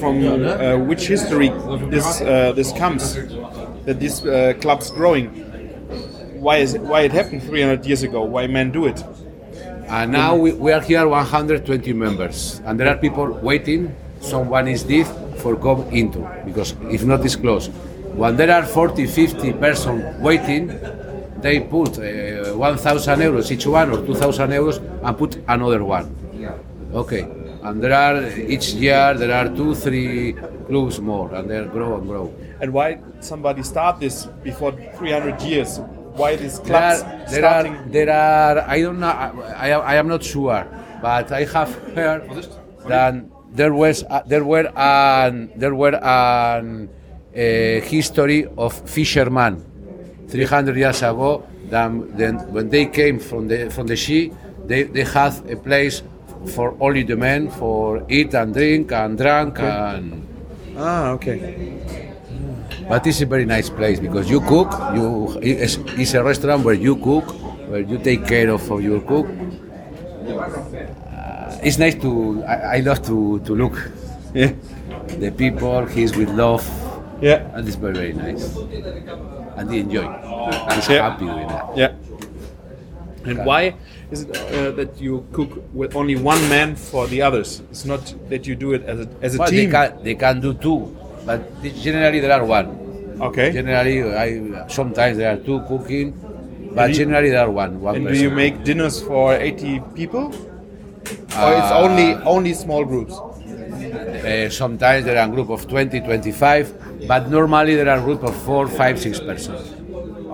[SPEAKER 5] From uh, which history this uh, this comes? That this uh, club's growing. Why is it, why it happened 300 years ago? Why men do it?
[SPEAKER 2] And now we, we are here 120 members, and there are people waiting. Someone is dead for come into because if not it's closed. When there are 40, 50 person waiting, they put uh, 1,000 euros each one or 2,000 euros and put another one. Okay, and there are each year there are two, three clubs more, and they grow and grow.
[SPEAKER 5] And why somebody start this before 300 years? Why these
[SPEAKER 2] There are, there are, there are. I don't know. I, I, I am not sure, but I have heard that there was, uh, there were, an, there were an uh, history of fishermen 300 years ago. Then, then when they came from the from the sea, they, they had a place for only the men for eat and drink and drink and.
[SPEAKER 5] Ah, okay.
[SPEAKER 2] But it's a very nice place because you cook. You it's, it's a restaurant where you cook, where you take care of, of your cook. Uh, it's nice to. I, I love to, to look
[SPEAKER 5] Yeah.
[SPEAKER 2] the people. He's with love,
[SPEAKER 5] Yeah.
[SPEAKER 2] and it's very very nice. And they enjoy. He's
[SPEAKER 5] Yeah.
[SPEAKER 2] happy with that.
[SPEAKER 5] Yeah. And why is it uh, that you cook with only one man for the others? It's not that you do it as a, as a
[SPEAKER 2] Well, they
[SPEAKER 5] team.
[SPEAKER 2] can they can do two, but generally there are one.
[SPEAKER 5] Okay.
[SPEAKER 2] Generally, I sometimes there are two cooking, but
[SPEAKER 5] you-
[SPEAKER 2] generally there are one. One
[SPEAKER 5] And do you make dinners for 80 people? or it's only only small groups?
[SPEAKER 2] Uh, sometimes there are a group of 20, 25, but normally there are a group of 4, 5, 6 persons.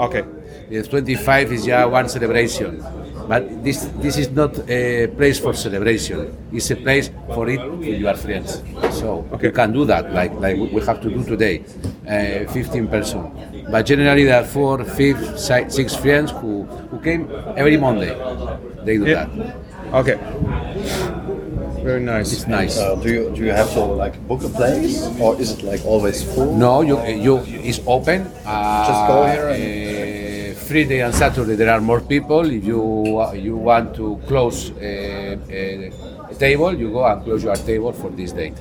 [SPEAKER 5] Okay.
[SPEAKER 2] The 25 is yeah one celebration. But this, this is not a place for celebration. It's a place for it with your friends. So
[SPEAKER 5] Okay.
[SPEAKER 2] you can do that, like, like we have to do today, uh, 15 person. But generally there are four, five, si- six friends who, who came every Monday. They do
[SPEAKER 5] Yeah.
[SPEAKER 2] that.
[SPEAKER 5] Okay. Very nice.
[SPEAKER 2] It's nice.
[SPEAKER 6] Uh, do you do you have to like book a place, or is it like always full?
[SPEAKER 2] No, you, you it's open. Uh,
[SPEAKER 6] Just go here
[SPEAKER 2] uh, Friday and Saturday there are more people. If you uh, you want to close uh, a, a table, you go and close your table for this date.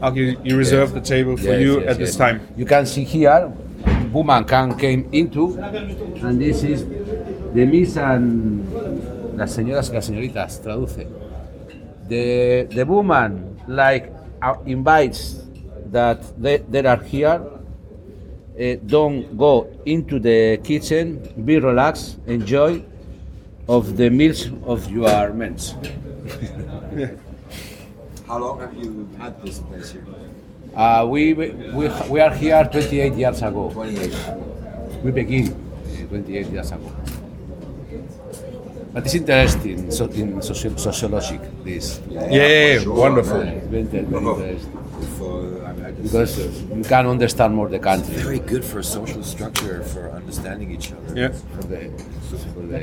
[SPEAKER 5] Okay, you, reserve the table for
[SPEAKER 2] Yes,
[SPEAKER 5] you
[SPEAKER 2] yes,
[SPEAKER 5] at this time.
[SPEAKER 2] You can see here, woman can came into, and this is the miss and las señoras las señoritas traduce. The the woman like uh, invites that they, they are here. Uh, don't go into the kitchen. Be relaxed. Enjoy of the meals of your men.
[SPEAKER 8] How long have you had this place here?
[SPEAKER 2] Uh, we, we we are here 28 years ago.
[SPEAKER 8] 28.
[SPEAKER 2] We begin uh, 28 years ago. But it's interesting so in soci- sociologic this.
[SPEAKER 5] Yeah, yeah, yeah. wonderful.
[SPEAKER 2] It's very, inter- very interesting
[SPEAKER 8] For, I mean, I guess
[SPEAKER 2] because you can understand more the country.
[SPEAKER 8] very good for social structure, for understanding each other.
[SPEAKER 5] Yeah.
[SPEAKER 2] For the, for the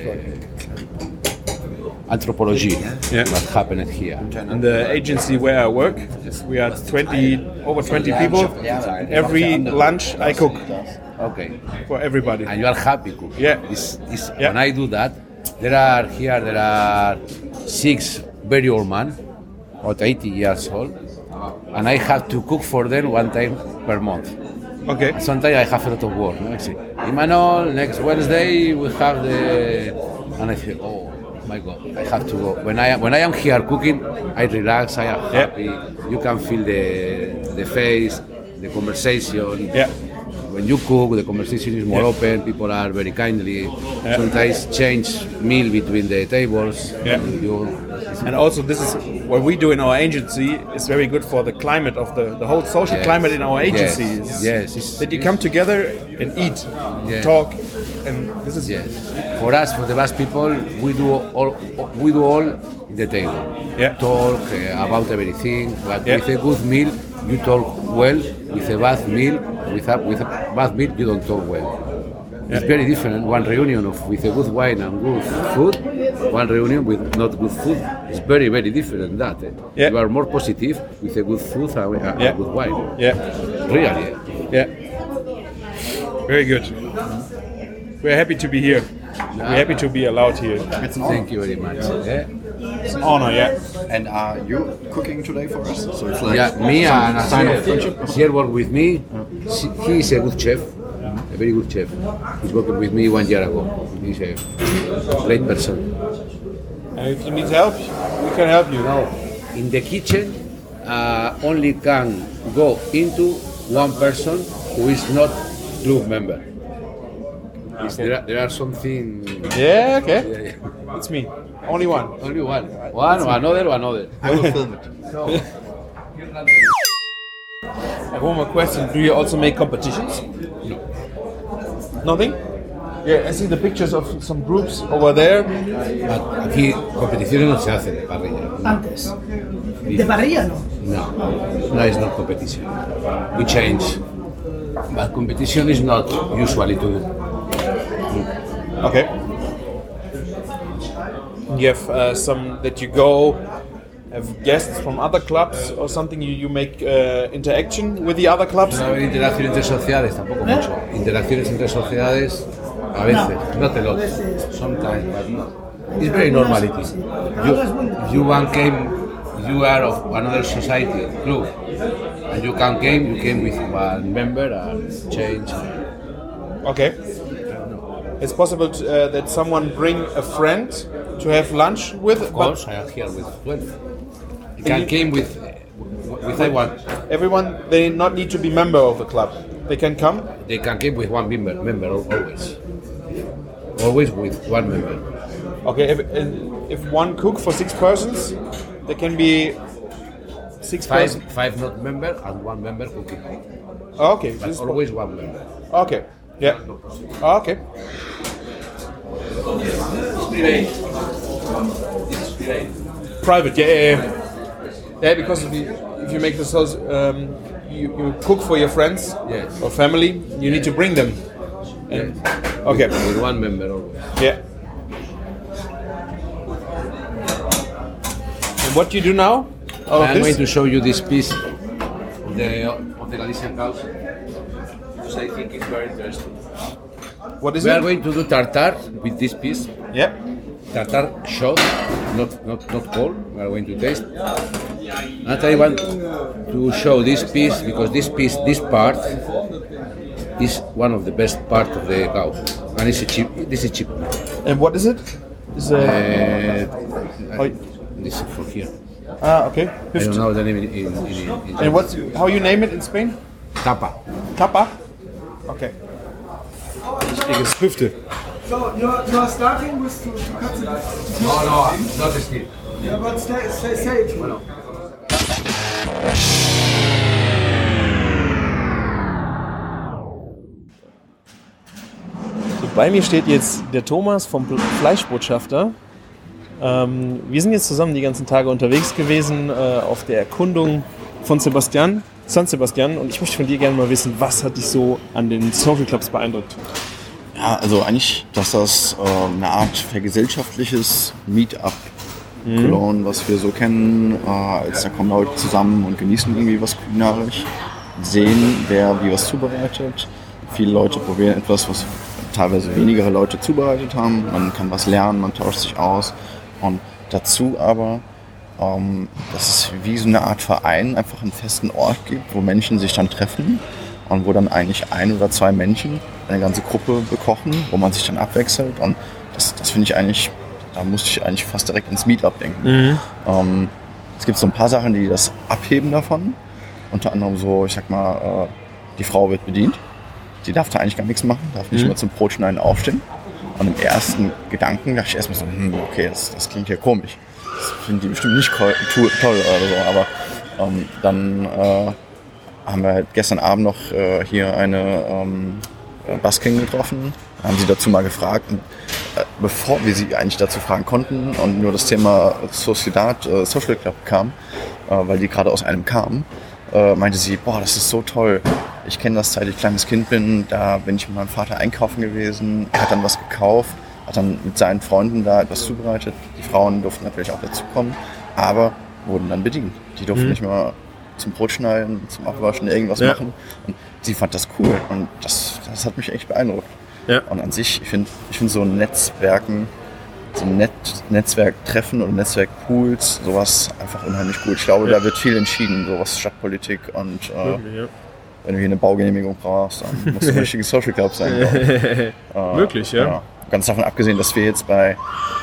[SPEAKER 2] anthropology
[SPEAKER 5] Yeah.
[SPEAKER 2] what happened here.
[SPEAKER 5] In the agency where I work, we are 20 over 20 people. Every lunch I cook
[SPEAKER 2] Okay.
[SPEAKER 5] for everybody.
[SPEAKER 2] and you are happy cooking.
[SPEAKER 5] Yeah.
[SPEAKER 2] It's, it's,
[SPEAKER 5] Yeah.
[SPEAKER 2] When I do that, there are here there are six very old men, about 80 years old, and I have to cook for them one time per month.
[SPEAKER 5] Okay.
[SPEAKER 2] Sometimes I have a lot of work. No? I say, Emmanuel, next Wednesday we have the, and I say, oh my God, I have to go. When I am when I am here cooking, I relax. I am
[SPEAKER 5] Yeah.
[SPEAKER 2] happy. You can feel the the face, the conversation.
[SPEAKER 5] Yeah.
[SPEAKER 2] When you cook, the conversation is more
[SPEAKER 5] Yeah.
[SPEAKER 2] open. People are very kindly. Sometimes change meal between the tables.
[SPEAKER 5] Yeah.
[SPEAKER 2] You,
[SPEAKER 5] And also, this is what we do in our agency is very good for the climate of the, the whole social
[SPEAKER 2] Yes.
[SPEAKER 5] climate in our agency.
[SPEAKER 2] Yes.
[SPEAKER 5] is
[SPEAKER 2] Yes, it's-
[SPEAKER 5] That you come together and eat,
[SPEAKER 2] Yeah.
[SPEAKER 5] talk, and this is
[SPEAKER 2] Yes. For us, for the Basque people, we do all we do all the table.
[SPEAKER 5] Yeah.
[SPEAKER 2] Talk uh, about everything. But
[SPEAKER 5] Yeah.
[SPEAKER 2] with a good meal, you talk well. With a bad meal, with a with a bad meal, you don't talk well. It's very different. One reunion of with a good wine and good food, one reunion with not good food is very very different. That eh?
[SPEAKER 5] Yeah.
[SPEAKER 2] you are more positive with a good food and a,
[SPEAKER 5] Yeah.
[SPEAKER 2] good wine.
[SPEAKER 5] yeah,
[SPEAKER 2] Really.
[SPEAKER 5] yeah. Very good. We're happy to be here. We're happy to be allowed here.
[SPEAKER 6] It's.
[SPEAKER 2] Thank you very much. eh?
[SPEAKER 5] It's an honor. Yeah.
[SPEAKER 6] And are you cooking today for us? So it's like
[SPEAKER 2] Yeah, me
[SPEAKER 6] some
[SPEAKER 2] and
[SPEAKER 6] sign of
[SPEAKER 2] Asier,
[SPEAKER 6] friendship.
[SPEAKER 2] Asier work with me. He is a good chef, a very good chef. He's working with me one year ago. He's a great person.
[SPEAKER 5] And if you need help, we can help you.
[SPEAKER 2] Now, in the kitchen, uh, only can go into one person who is not club member. Is There, are, there are something.
[SPEAKER 5] Yeah, okay.
[SPEAKER 2] Yeah, yeah.
[SPEAKER 5] It's me. Only one.
[SPEAKER 2] Only one. One or another or another.
[SPEAKER 6] I will film it.
[SPEAKER 5] I one more question. Do you also make competitions? No. Nothing? Yeah, I see the pictures of some groups over there.
[SPEAKER 2] But Aquí competiciones no se hacen de parrilla.
[SPEAKER 9] Antes. De parrilla no.
[SPEAKER 2] No, no is not competition. We change. But competition is not usually to do.
[SPEAKER 5] Okay. You have uh, some that you go, have guests from other clubs or something. You, you make uh, interaction with the other clubs.
[SPEAKER 2] No haber interacción entre sociedades, tampoco mucho. Interacciones entre sociedades, a veces, not a lot. Sometimes, but not. It's very normality. You, if you one came, you are of another society, club, and you can came, you came with one member and change.
[SPEAKER 5] Okay. It's possible to, uh, that someone bring a friend to have lunch with.
[SPEAKER 2] Of course, I am here with 12. You can came with, with want.
[SPEAKER 5] Everyone, they not need to be member of the club. They can come.
[SPEAKER 2] They can came with one member, member always. Always with one member.
[SPEAKER 5] Okay, if, if one cook for six persons, there can be six
[SPEAKER 2] Five,
[SPEAKER 5] persons.
[SPEAKER 2] five not member and one member cooking.
[SPEAKER 5] Okay,
[SPEAKER 2] But always one member.
[SPEAKER 5] okay, yeah, Oh, Private, yeah, yeah, yeah. Yeah, because if you if you make this house, um, you, you cook for your friends
[SPEAKER 2] Yes.
[SPEAKER 5] or family, you need to bring them. And okay,
[SPEAKER 2] With one member always.
[SPEAKER 5] yeah. And what do you do now? Oh,
[SPEAKER 2] I'm going to show you this piece of the, of the Galician cows. Because I think it's very interesting.
[SPEAKER 5] What is
[SPEAKER 2] We are going to do tartar with this piece.
[SPEAKER 5] Yeah.
[SPEAKER 2] tartar shot, not not not cold. We are going to taste. And I want to show this piece because this piece, this part, is one of the best part of the cow, and it's a cheap. This is cheap.
[SPEAKER 5] And what is it? Is uh,
[SPEAKER 2] Uh, this is for here.
[SPEAKER 5] ah okay.
[SPEAKER 2] I don't know the name in, in, in, in
[SPEAKER 5] And what's how you name it in Spain?
[SPEAKER 2] tapa.
[SPEAKER 5] Tapa. Okay. Biggest Hüfte.
[SPEAKER 9] So, you're, you're starting with to, to cut the...
[SPEAKER 2] No, no, not still.
[SPEAKER 9] Yeah, but stay, stay, say it.
[SPEAKER 4] So, bei mir steht jetzt der Thomas vom Fleischbotschafter. Ähm, wir sind jetzt zusammen die ganzen Tage unterwegs gewesen äh, auf der Erkundung von Sebastian, San Sebastian. Und ich möchte von dir gerne mal wissen, was hat dich so an den Social Clubs beeindruckt?
[SPEAKER 6] Ja, also eigentlich, dass das äh, eine Art vergesellschaftliches Meetup Cologne, was wir so kennen, äh, als da kommen Leute zusammen und genießen irgendwie was kulinarisch, sehen, wer wie was zubereitet. Viele Leute probieren etwas, was teilweise weniger Leute zubereitet haben. Man kann was lernen, man tauscht sich aus. Und dazu aber, ähm, dass es wie so eine Art Verein einfach einen festen Ort gibt, wo Menschen sich dann treffen und wo dann eigentlich ein oder zwei Menschen eine ganze Gruppe bekochen, wo man sich dann abwechselt. Und das, das finde ich eigentlich, da musste ich eigentlich fast direkt ins Meetup denken. Ähm, es gibt so ein paar Sachen, die das abheben davon. Unter anderem so, ich sag mal, äh, die Frau wird bedient. Die darf da eigentlich gar nichts machen, darf nicht mal zum Brotschneiden aufstehen. Und im ersten Gedanken dachte ich erstmal so, hm, okay, das, das klingt ja komisch. Das finden die bestimmt nicht toll oder so. Aber ähm, dann äh, haben wir halt gestern Abend noch äh, hier eine ähm, äh, Busking getroffen, haben sie dazu mal gefragt. Und, äh, bevor wir sie eigentlich dazu fragen konnten und nur das Thema Sociedad, äh, Social Club kam, äh, weil die gerade aus einem kamen, äh, meinte sie, boah, das ist so toll. Ich kenne das, seit ich kleines Kind bin. Da bin ich mit meinem Vater einkaufen gewesen. Hat dann was gekauft, hat dann mit seinen Freunden da etwas zubereitet. Die Frauen durften natürlich auch dazukommen, aber wurden dann bedient. Die durften nicht mal zum Brotschneiden, zum Abwaschen irgendwas
[SPEAKER 4] Ja.
[SPEAKER 6] machen. Und sie fand das cool und das, das hat mich echt beeindruckt.
[SPEAKER 4] Ja.
[SPEAKER 6] Und an sich, ich finde ich find so Netzwerken, so Net Netzwerktreffen oder Netzwerkpools, sowas einfach unheimlich gut. Ich glaube, da wird viel entschieden, sowas Stadtpolitik und äh, wenn du hier eine Baugenehmigung brauchst, dann muss ein richtiges Social Club sein. Äh,
[SPEAKER 4] Wirklich, ja?
[SPEAKER 6] Ganz davon abgesehen, dass wir jetzt bei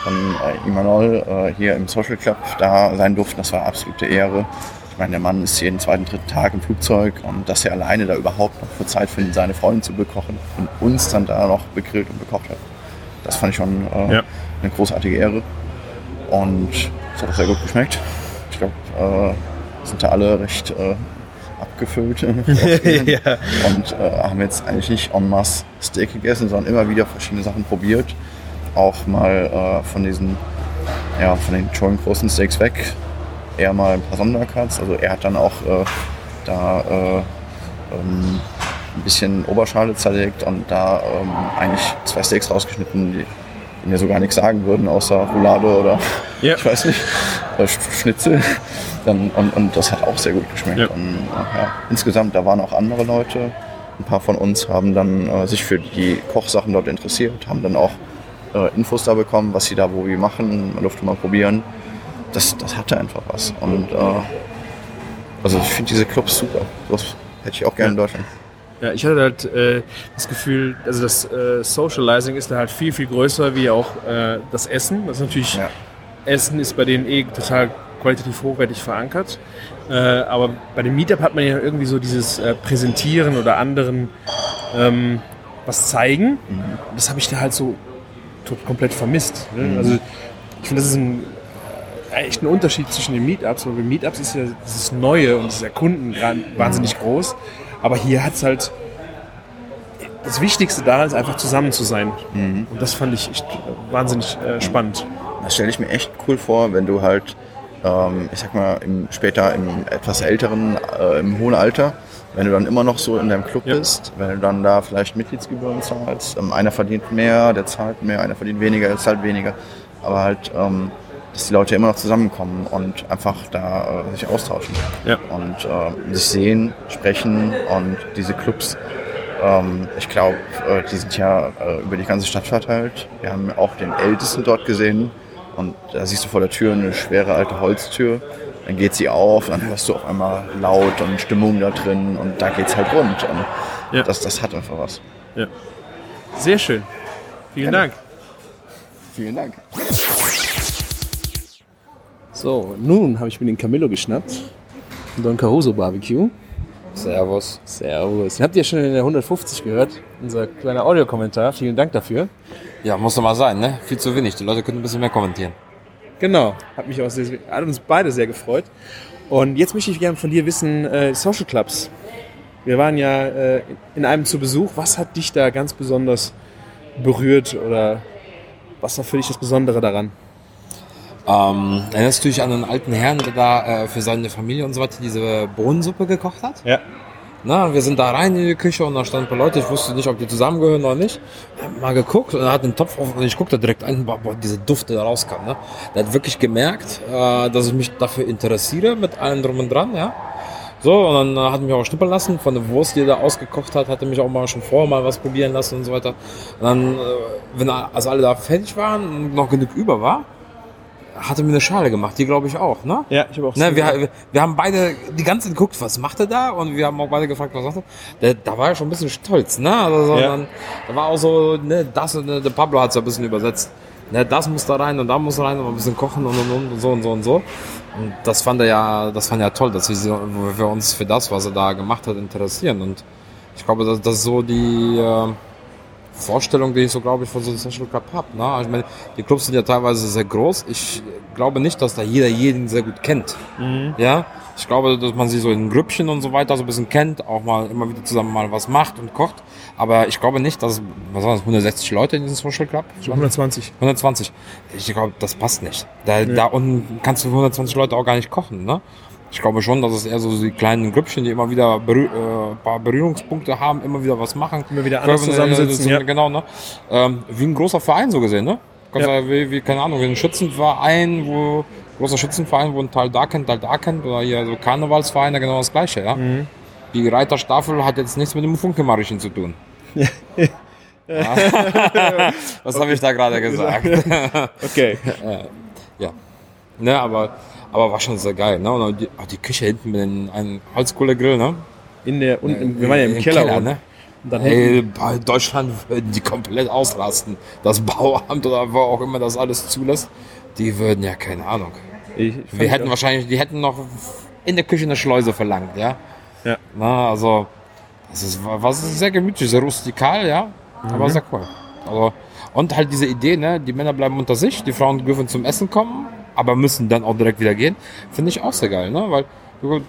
[SPEAKER 6] ähm, äh, Imanol äh, hier im Social Club da sein durften, das war absolute Ehre. Ich meine, der Mann ist jeden zweiten, dritten Tag im Flugzeug und dass er alleine da überhaupt noch Zeit findet, seine Freundin zu bekochen und uns dann da noch begrillt und bekocht hat. Das fand ich schon äh,
[SPEAKER 4] Ja.
[SPEAKER 6] eine großartige Ehre. Und es hat auch sehr gut geschmeckt. Ich glaube, äh, sind da alle recht äh, abgefüllt.
[SPEAKER 4] ja.
[SPEAKER 6] Und äh, haben jetzt eigentlich nicht en masse Steak gegessen, sondern immer wieder verschiedene Sachen probiert. Auch mal äh, von diesen, ja, von den schon großen Steaks weg. Eher mal ein paar Sondercuts. Also er hat dann auch äh, da äh, ähm, ein bisschen Oberschale zerlegt und da ähm, eigentlich zwei Steaks rausgeschnitten, die, mir so gar nichts sagen würden, außer Roulade oder
[SPEAKER 4] Ja.
[SPEAKER 6] ich weiß nicht, äh, Sch- Schnitzel. Dann, und, und das hat auch sehr gut geschmeckt.
[SPEAKER 4] Ja.
[SPEAKER 6] Und, äh, ja, insgesamt, da waren auch andere Leute. Ein paar von uns haben dann äh, sich für die Kochsachen dort interessiert, haben dann auch äh, Infos da bekommen, was sie da wo wie machen. Man durfte mal probieren. Das, das hatte einfach was. Und äh, also ich finde diese Clubs super. Das hätte ich auch gerne in Deutschland.
[SPEAKER 4] Ja, ich hatte halt äh, das Gefühl, also das äh, Socializing ist da halt viel, viel größer wie auch äh, das Essen. Das ist natürlich,
[SPEAKER 6] Ja.
[SPEAKER 4] Essen ist bei denen eh total qualitativ hochwertig verankert. Äh, aber bei dem Meetup hat man ja irgendwie so dieses äh, Präsentieren oder anderen ähm, was zeigen. Und Das habe ich da halt so komplett vermisst. Ne? Also ich finde, das ist ein, echt ein Unterschied zwischen den Meetups. Weil bei Meetups ist ja dieses Neue und das Erkunden wahnsinnig groß. Aber hier hat es halt das Wichtigste daran ist einfach zusammen zu sein. Und das fand ich echt wahnsinnig äh, spannend.
[SPEAKER 6] Das stelle ich mir echt cool vor, wenn du halt, ähm, ich sag mal, im, später im etwas älteren, äh, im hohen Alter, wenn du dann immer noch so in deinem Club
[SPEAKER 4] Ja.
[SPEAKER 6] bist, wenn du dann da vielleicht Mitgliedsgebühren zahlst, ähm, einer verdient mehr, der zahlt mehr, einer verdient weniger, der zahlt weniger, aber halt, ähm, dass die Leute immer noch zusammenkommen und einfach da äh, sich austauschen
[SPEAKER 4] Ja.
[SPEAKER 6] und äh, sich sehen, sprechen und diese Clubs, ähm, ich glaube, äh, die sind ja äh, über die ganze Stadt verteilt. Wir haben auch den ältesten dort gesehen und da siehst du vor der Tür eine schwere alte Holztür. Dann geht sie auf, dann hörst du auf einmal laut und Stimmung da drin und da geht's halt rund. Und
[SPEAKER 4] Ja.
[SPEAKER 6] das, das hat einfach was.
[SPEAKER 4] Sehr schön. Vielen Dank.
[SPEAKER 6] Vielen Dank.
[SPEAKER 4] So, nun habe ich mir den Camillo geschnappt. Don Caruso Barbecue.
[SPEAKER 7] Servus.
[SPEAKER 4] Servus. Den habt ihr schon in der 150 gehört? Unser kleiner Audiokommentar. Vielen Dank dafür.
[SPEAKER 7] Ja, muss doch mal sein, ne? Viel zu wenig. Die Leute können ein bisschen mehr kommentieren.
[SPEAKER 4] Genau. Hat mich auch sehr, hat uns beide sehr gefreut. Und jetzt möchte ich gerne von dir wissen, äh, Social Clubs. Wir waren ja äh, in einem zu Besuch. Was hat dich da ganz besonders berührt oder was war für dich das Besondere daran?
[SPEAKER 7] Ähm, erinnerst du dich an einen alten Herrn, der da äh, für seine Familie und so weiter diese Bohnensuppe gekocht hat?
[SPEAKER 4] Ja.
[SPEAKER 7] Na, wir sind da rein in die Küche und da standen ein paar Leute, ich wusste nicht, ob die zusammengehören oder nicht. Ich hab mal geguckt und er hat den Topf auf und ich guckte direkt an, boah, boah, diese Dufte da rauskam. Ne? Der hat wirklich gemerkt, äh, dass ich mich dafür interessiere mit allem drum und dran, ja. So, und dann äh, hat er mich auch schnuppern lassen von der Wurst, die er da ausgekocht hat, hat er mich auch mal schon vorher mal was probieren lassen und so weiter. Und dann, äh, wenn also alle da fertig waren und noch genug über war, hat er mir eine Schale gemacht, die glaube ich auch, ne?
[SPEAKER 4] Ja, ich habe auch
[SPEAKER 7] Ne, wir, wir, haben beide die ganze Zeit geguckt, was macht er da? Und wir haben auch beide gefragt, was macht er? Der, da war er schon ein bisschen stolz, ne? Also, so,
[SPEAKER 4] Ja.
[SPEAKER 7] dann, da war auch so, ne, das, ne, der Pablo hat es ja ein bisschen übersetzt. Ne, das muss da rein und da muss rein und ein bisschen kochen und, und, und, und so und so und so. Und das fand er ja, das fand er ja toll, dass wir, wir uns für das, was er da gemacht hat, interessieren. Und ich glaube, das, das ist so die äh, Vorstellung, die ich so, glaube ich, von so einem Social Club habe. Ne? Ich meine, die Clubs sind ja teilweise sehr groß. Ich glaube nicht, dass da jeder jeden sehr gut kennt. Ja, ich glaube, dass man sie so in Grüppchen und so weiter so ein bisschen kennt, auch mal immer wieder zusammen mal was macht und kocht. Aber ich glaube nicht, dass, was waren das, 160 Leute in diesem Social Club?
[SPEAKER 4] 120.
[SPEAKER 7] 120. Ich glaube, das passt nicht. Da, da unten kannst du für 120 Leute auch gar nicht kochen, ne? Ich glaube schon, dass es eher so die kleinen Grüppchen, die immer wieder berühr, äh, ein paar Berührungspunkte haben, immer wieder was machen.
[SPEAKER 4] Immer wieder anders zusammensitzen, ja.
[SPEAKER 7] Genau, ne? Ähm, wie ein großer Verein so gesehen, ne?
[SPEAKER 4] Ja.
[SPEAKER 7] wie, wie, keine Ahnung, wie ein Schützenverein, wo, großer Schützenverein, wo ein Teil da kennt, Teil da kennt, oder hier so Karnevalsvereine, genau das Gleiche, ja?
[SPEAKER 4] Mhm.
[SPEAKER 7] Die Reiterstaffel hat jetzt nichts mit dem Funkemarischen zu tun. Ja. Was habe ich da gerade gesagt?
[SPEAKER 4] Okay.
[SPEAKER 7] ja. Ne, aber, aber war schon sehr geil. Ne? Und die, auch die Küche hinten mit einem Holzkohlegrill, ne?
[SPEAKER 4] In der, unten, wir waren ja im, Keller, unten.
[SPEAKER 7] ne?
[SPEAKER 4] Und dann
[SPEAKER 7] Ey, bei Deutschland würden die komplett ausrasten. Das Bauamt oder wo auch immer das alles zulässt, die würden ja keine Ahnung.
[SPEAKER 4] ich,
[SPEAKER 7] Wir hätten wahrscheinlich, die hätten noch in der Küche eine Schleuse verlangt, ja.
[SPEAKER 4] Ja.
[SPEAKER 7] Na, also, das ist, was ist sehr gemütlich, sehr rustikal, ja, aber sehr cool. Also, und halt diese Idee, ne, die Männer bleiben unter sich, die Frauen dürfen zum Essen kommen, aber müssen dann auch direkt wieder gehen, finde ich auch sehr geil, ne, weil, du,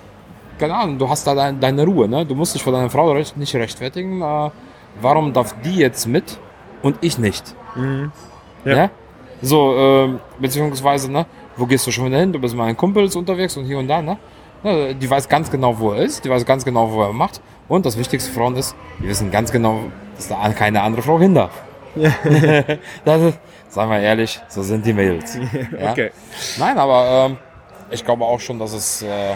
[SPEAKER 7] keine Ahnung, du hast da dein, deine Ruhe, ne, du musst dich vor deiner Frau recht, nicht rechtfertigen, äh, warum darf die jetzt mit und ich nicht?
[SPEAKER 4] Ja.
[SPEAKER 7] Ja. So, ähm, beziehungsweise, ne, wo gehst du schon wieder hin? Du bist mit meinen Kumpels unterwegs und hier und da, ne? Ja, die weiß ganz genau, wo er ist, die weiß ganz genau, wo er macht. Und das Wichtigste für Frauen ist, die wissen ganz genau, dass da keine andere Frau hin darf. das ist, sagen wir ehrlich, so sind die Mädels. Ja?
[SPEAKER 4] Okay.
[SPEAKER 7] Nein, aber ähm, ich glaube auch schon, dass es äh,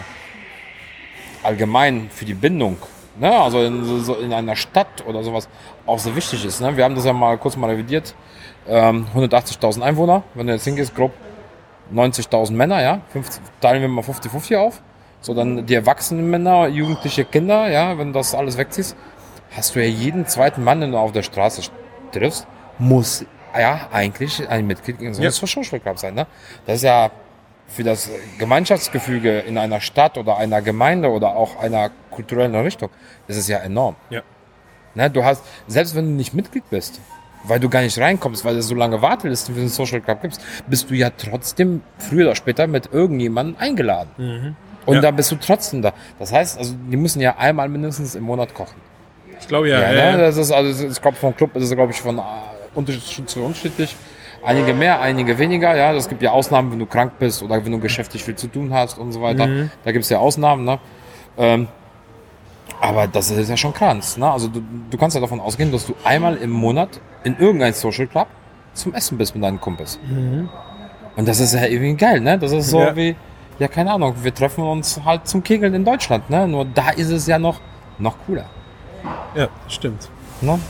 [SPEAKER 7] allgemein für die Bindung, ne, also in, so- in einer Stadt oder sowas, auch so wichtig ist. Ne? Wir haben das ja mal kurz mal revidiert. Ähm, 180.000 Einwohner, wenn du jetzt hingehst, grob 90.000 Männer, ja, 50, teilen wir mal 50-50 auf. So, dann die erwachsenen Männer, jugendliche Kinder, ja, wenn du das alles wegziehst, hast du ja jeden zweiten Mann, den du auf der Straße triffst, muss ja eigentlich ein Mitglied einem Social Club sein. Ne? Das ist ja für das Gemeinschaftsgefüge in einer Stadt oder einer Gemeinde oder auch einer kulturellen Richtung, das ist ja enorm.
[SPEAKER 4] Ja.
[SPEAKER 7] Ne, du hast, selbst wenn du nicht Mitglied bist, weil du gar nicht reinkommst, weil es so lange Wartelisten für den Social Club gibt, bist du ja trotzdem früher oder später mit irgendjemandem eingeladen. Und
[SPEAKER 4] Ja.
[SPEAKER 7] da bist du trotzdem da. Das heißt, also die müssen ja einmal mindestens im Monat kochen.
[SPEAKER 4] Ich glaube ja.
[SPEAKER 7] Ja,
[SPEAKER 4] ja,
[SPEAKER 7] ne? Das ist also, ich glaube vom Club ist es glaube ich von äh, unterschiedlich zu unterschiedlich. Einige mehr, einige weniger. Ja, es gibt ja Ausnahmen, wenn du krank bist oder wenn du geschäftlich viel zu tun hast und so weiter.
[SPEAKER 4] Mhm.
[SPEAKER 7] Da gibt es ja Ausnahmen. Ne? Ähm, aber das ist ja schon krass. Ne? Also du, du kannst ja davon ausgehen, dass du einmal im Monat in irgendein Social Club zum Essen bist mit deinen Kumpels. Und das ist ja irgendwie geil, ne? Das ist so
[SPEAKER 4] Mhm. Ja.
[SPEAKER 7] wie, ja keine Ahnung, wir treffen uns halt zum Kegeln in Deutschland, ne? Nur da ist es ja noch, noch cooler.
[SPEAKER 4] ja, stimmt.
[SPEAKER 7] Ne?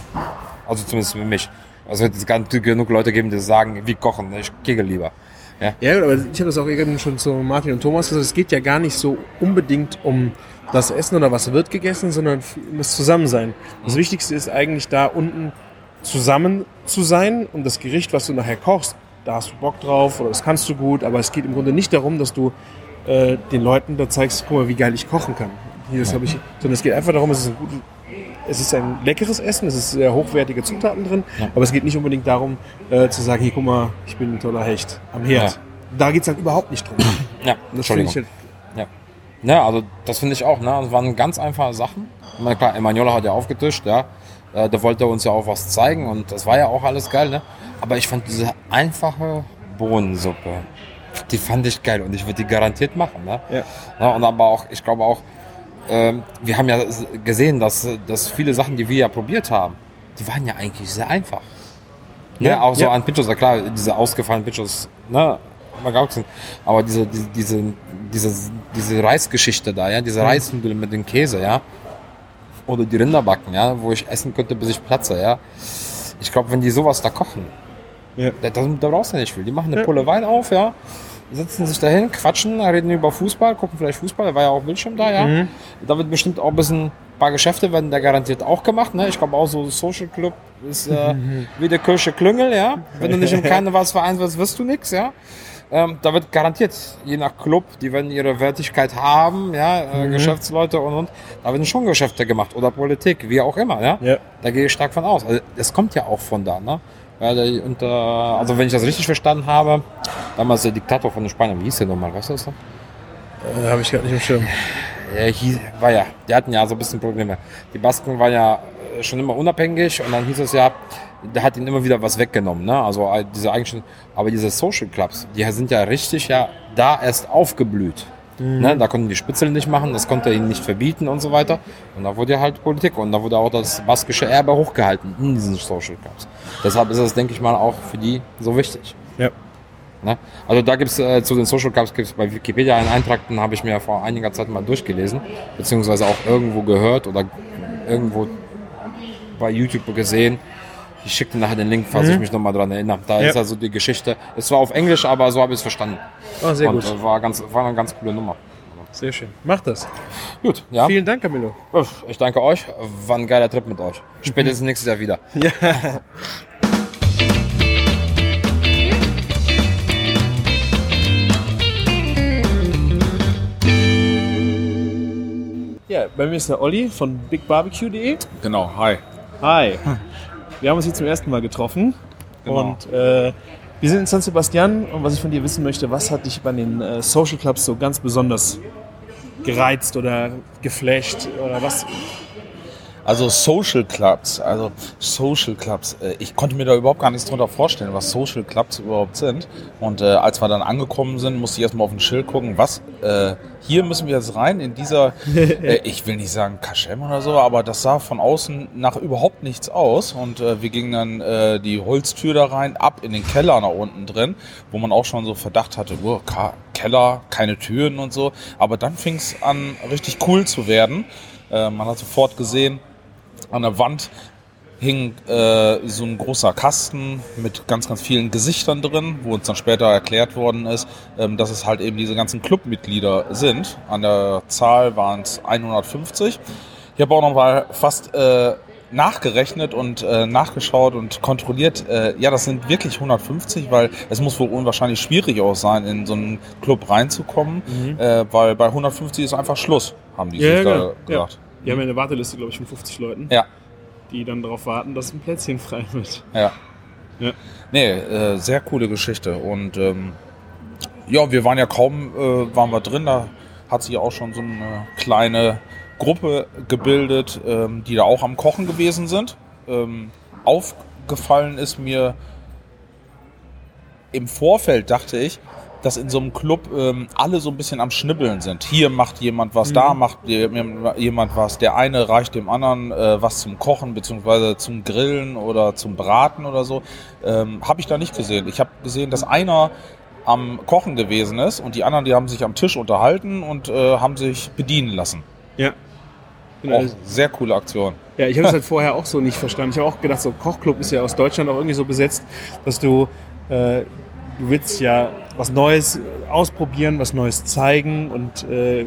[SPEAKER 7] Also zumindest für mich. Also es wird genug Leute geben, die sagen, wie kochen, ich kegel lieber. Ja.
[SPEAKER 4] Ja, aber ich habe das auch eben schon zu Martin und Thomas gesagt, es geht ja gar nicht so unbedingt um das Essen oder was wird gegessen, sondern um das Zusammensein. Das Wichtigste ist eigentlich da unten zusammen zu sein und das Gericht, was du nachher kochst, da hast du Bock drauf oder das kannst du gut, aber es geht im Grunde nicht darum, dass du äh, den Leuten da zeigst, guck mal, wie geil ich kochen kann. Hier, das habe ich, sondern es geht einfach darum, es ist ein gutes, es ist ein leckeres Essen, es ist sehr hochwertige Zutaten drin, aber es geht nicht unbedingt darum, äh, zu sagen, hier, guck mal, ich bin ein toller Hecht am Herd.
[SPEAKER 7] Ja.
[SPEAKER 4] Da geht's halt überhaupt nicht drum.
[SPEAKER 7] Ja,
[SPEAKER 4] Das finde
[SPEAKER 7] Entschuldigung.
[SPEAKER 4] ich halt,
[SPEAKER 7] Ja. ja, also das finde ich auch. Ne? Das waren ganz einfache Sachen. Ich meine, klar, Emanuela hat ja aufgetischt, ja. Äh, Da wollte er uns ja auch was zeigen und das war ja auch alles geil, ne? Aber ich fand diese einfache Bohnensuppe, die fand ich geil und ich würde die garantiert machen, ne?
[SPEAKER 4] Ja.
[SPEAKER 7] Ja, und aber auch, ich glaube auch, ähm, wir haben ja gesehen, dass, dass viele Sachen, die wir ja probiert haben, die waren ja eigentlich sehr einfach. Ne?
[SPEAKER 4] Ja,
[SPEAKER 7] Auch so
[SPEAKER 4] ja.
[SPEAKER 7] an Pitchos, ja klar, diese ausgefallenen Pitchos, ne? Aber diese, diese, diese, diese, diese Reisgeschichte da, ja, diese Reisnudeln mit dem Käse, ja. Oder die Rinderbacken, ja, wo ich essen könnte, bis ich platze, ja. Ich glaube, wenn die sowas da kochen,
[SPEAKER 4] Ja.
[SPEAKER 7] da, da, brauchst du nicht viel. Die machen eine Pulle Wein auf, ja. Sitzen sich dahin, quatschen, reden über Fußball, gucken vielleicht Fußball, da war ja auch Bildschirm da, ja. Da wird bestimmt auch ein bisschen, ein paar Geschäfte werden da garantiert auch gemacht, ne. Ich glaube auch so Social Club ist äh, wie der Kirche Klüngel, ja. Wenn du nicht im Karnevalsverein wirst, wirst du nix, ja. Ähm, da wird garantiert, je nach Club, die werden ihre Wertigkeit haben, ja, äh, Geschäftsleute und und. Da werden schon Geschäfte gemacht oder Politik, wie auch immer, ja.
[SPEAKER 4] Ja.
[SPEAKER 7] Da gehe ich stark von aus. Also, es kommt ja auch von da, ne? Weil der unter, also wenn ich das richtig verstanden habe, damals der Diktator von den Spaniern, wie hieß der nochmal, weißt du das noch?
[SPEAKER 4] äh, habe ich gerade nicht im Schirm.
[SPEAKER 7] Er hieß, war ja, die hatten ja so ein bisschen Probleme. Die Basken waren ja äh, schon immer unabhängig und dann hieß es ja, der hat ihnen immer wieder was weggenommen, ne? Also äh, diese eigentlich, aber diese Social Clubs, die sind ja richtig ja da erst aufgeblüht. Ne? Da konnten die Spitzel nicht machen, das konnte er ihnen nicht verbieten und so weiter. Und da wurde ja halt Politik und da wurde auch das baskische Erbe hochgehalten in diesen Social Clubs. Deshalb ist es, denke ich mal, auch für die so wichtig.
[SPEAKER 4] Ja.
[SPEAKER 7] Ne? Also da gibt es äh, zu den Social Clubs gibt's bei Wikipedia einen Eintrag, den habe ich mir vor einiger Zeit mal durchgelesen, beziehungsweise auch irgendwo gehört oder irgendwo bei YouTube gesehen. Ich schicke dir nachher den Link, falls ich mich nochmal dran erinnere. Da
[SPEAKER 4] Mhm. Ja.
[SPEAKER 7] ist also die Geschichte. Es war auf Englisch, aber so habe ich es verstanden.
[SPEAKER 4] Oh, sehr
[SPEAKER 7] Und
[SPEAKER 4] gut.
[SPEAKER 7] äh, war, ganz, war eine ganz coole Nummer.
[SPEAKER 4] Sehr schön. Mach das.
[SPEAKER 7] Gut, ja.
[SPEAKER 4] Vielen Dank, Camillo.
[SPEAKER 7] Ich danke euch. War ein geiler Trip mit euch. Spätestens nächstes Jahr wieder.
[SPEAKER 4] Ja. Ja, bei mir ist der Olli von bigbarbecue.de.
[SPEAKER 10] Genau, hi.
[SPEAKER 4] Hi. Wir haben uns hier zum ersten Mal getroffen.
[SPEAKER 10] Genau.
[SPEAKER 4] Und äh, wir sind in San Sebastian. Und was ich von dir wissen möchte, was hat dich bei den äh, Social Clubs so ganz besonders gereizt oder geflasht? Oder was?
[SPEAKER 10] Also Social Clubs, also Social Clubs. äh, Ich konnte mir da überhaupt gar nichts drunter vorstellen, was Social Clubs überhaupt sind. Und äh, als wir dann angekommen sind, musste ich erstmal auf ein Schild gucken, was, äh, hier müssen wir jetzt rein in dieser, äh, ich will nicht sagen Kaschem oder so, aber das sah von außen nach überhaupt nichts aus. Und äh, wir gingen dann äh, die Holztür da rein, ab in den Keller nach unten drin, wo man auch schon so Verdacht hatte, oh, Keller, keine Türen und so. Aber dann fing es an, richtig cool zu werden. Äh, man hat sofort gesehen, an der Wand hing äh, so ein großer Kasten mit ganz, ganz vielen Gesichtern drin, wo uns dann später erklärt worden ist, ähm, dass es halt eben diese ganzen Clubmitglieder sind. An der Zahl waren es 150. Ich habe auch noch mal fast äh, nachgerechnet und äh, nachgeschaut und kontrolliert. Äh, ja, das sind wirklich 150, weil es muss wohl unwahrscheinlich schwierig auch sein, in so einen Club reinzukommen, äh, weil bei 150 ist einfach Schluss, haben die sich da
[SPEAKER 4] genau.
[SPEAKER 10] gedacht.
[SPEAKER 4] Die haben ja eine Warteliste, glaube ich, von 50 Leuten,
[SPEAKER 10] Ja.
[SPEAKER 4] die dann darauf warten, dass ein Plätzchen frei wird.
[SPEAKER 10] Ja.
[SPEAKER 4] Ja.
[SPEAKER 10] Nee, äh, sehr coole Geschichte. Und ähm, ja, wir waren ja kaum, äh, waren wir drin, da hat sich auch schon so eine kleine Gruppe gebildet, ähm, die da auch am Kochen gewesen sind. Ähm, aufgefallen ist mir im Vorfeld, dachte ich, dass in so einem Club ähm, alle so ein bisschen am Schnibbeln sind. Hier macht jemand was, da macht jemand was. Der eine reicht dem anderen äh, was zum Kochen beziehungsweise zum Grillen oder zum Braten oder so. Ähm, habe ich da nicht gesehen. Ich habe gesehen, dass einer am Kochen gewesen ist und die anderen, die haben sich am Tisch unterhalten und äh, haben sich bedienen lassen.
[SPEAKER 4] Ja. Genau.
[SPEAKER 10] Auch sehr coole Aktion.
[SPEAKER 4] Ja, ich habe das halt vorher auch so nicht verstanden. Ich habe auch gedacht, so Kochclub ist ja aus Deutschland auch irgendwie so besetzt, dass du, äh, du willst ja was Neues ausprobieren, was Neues zeigen und äh,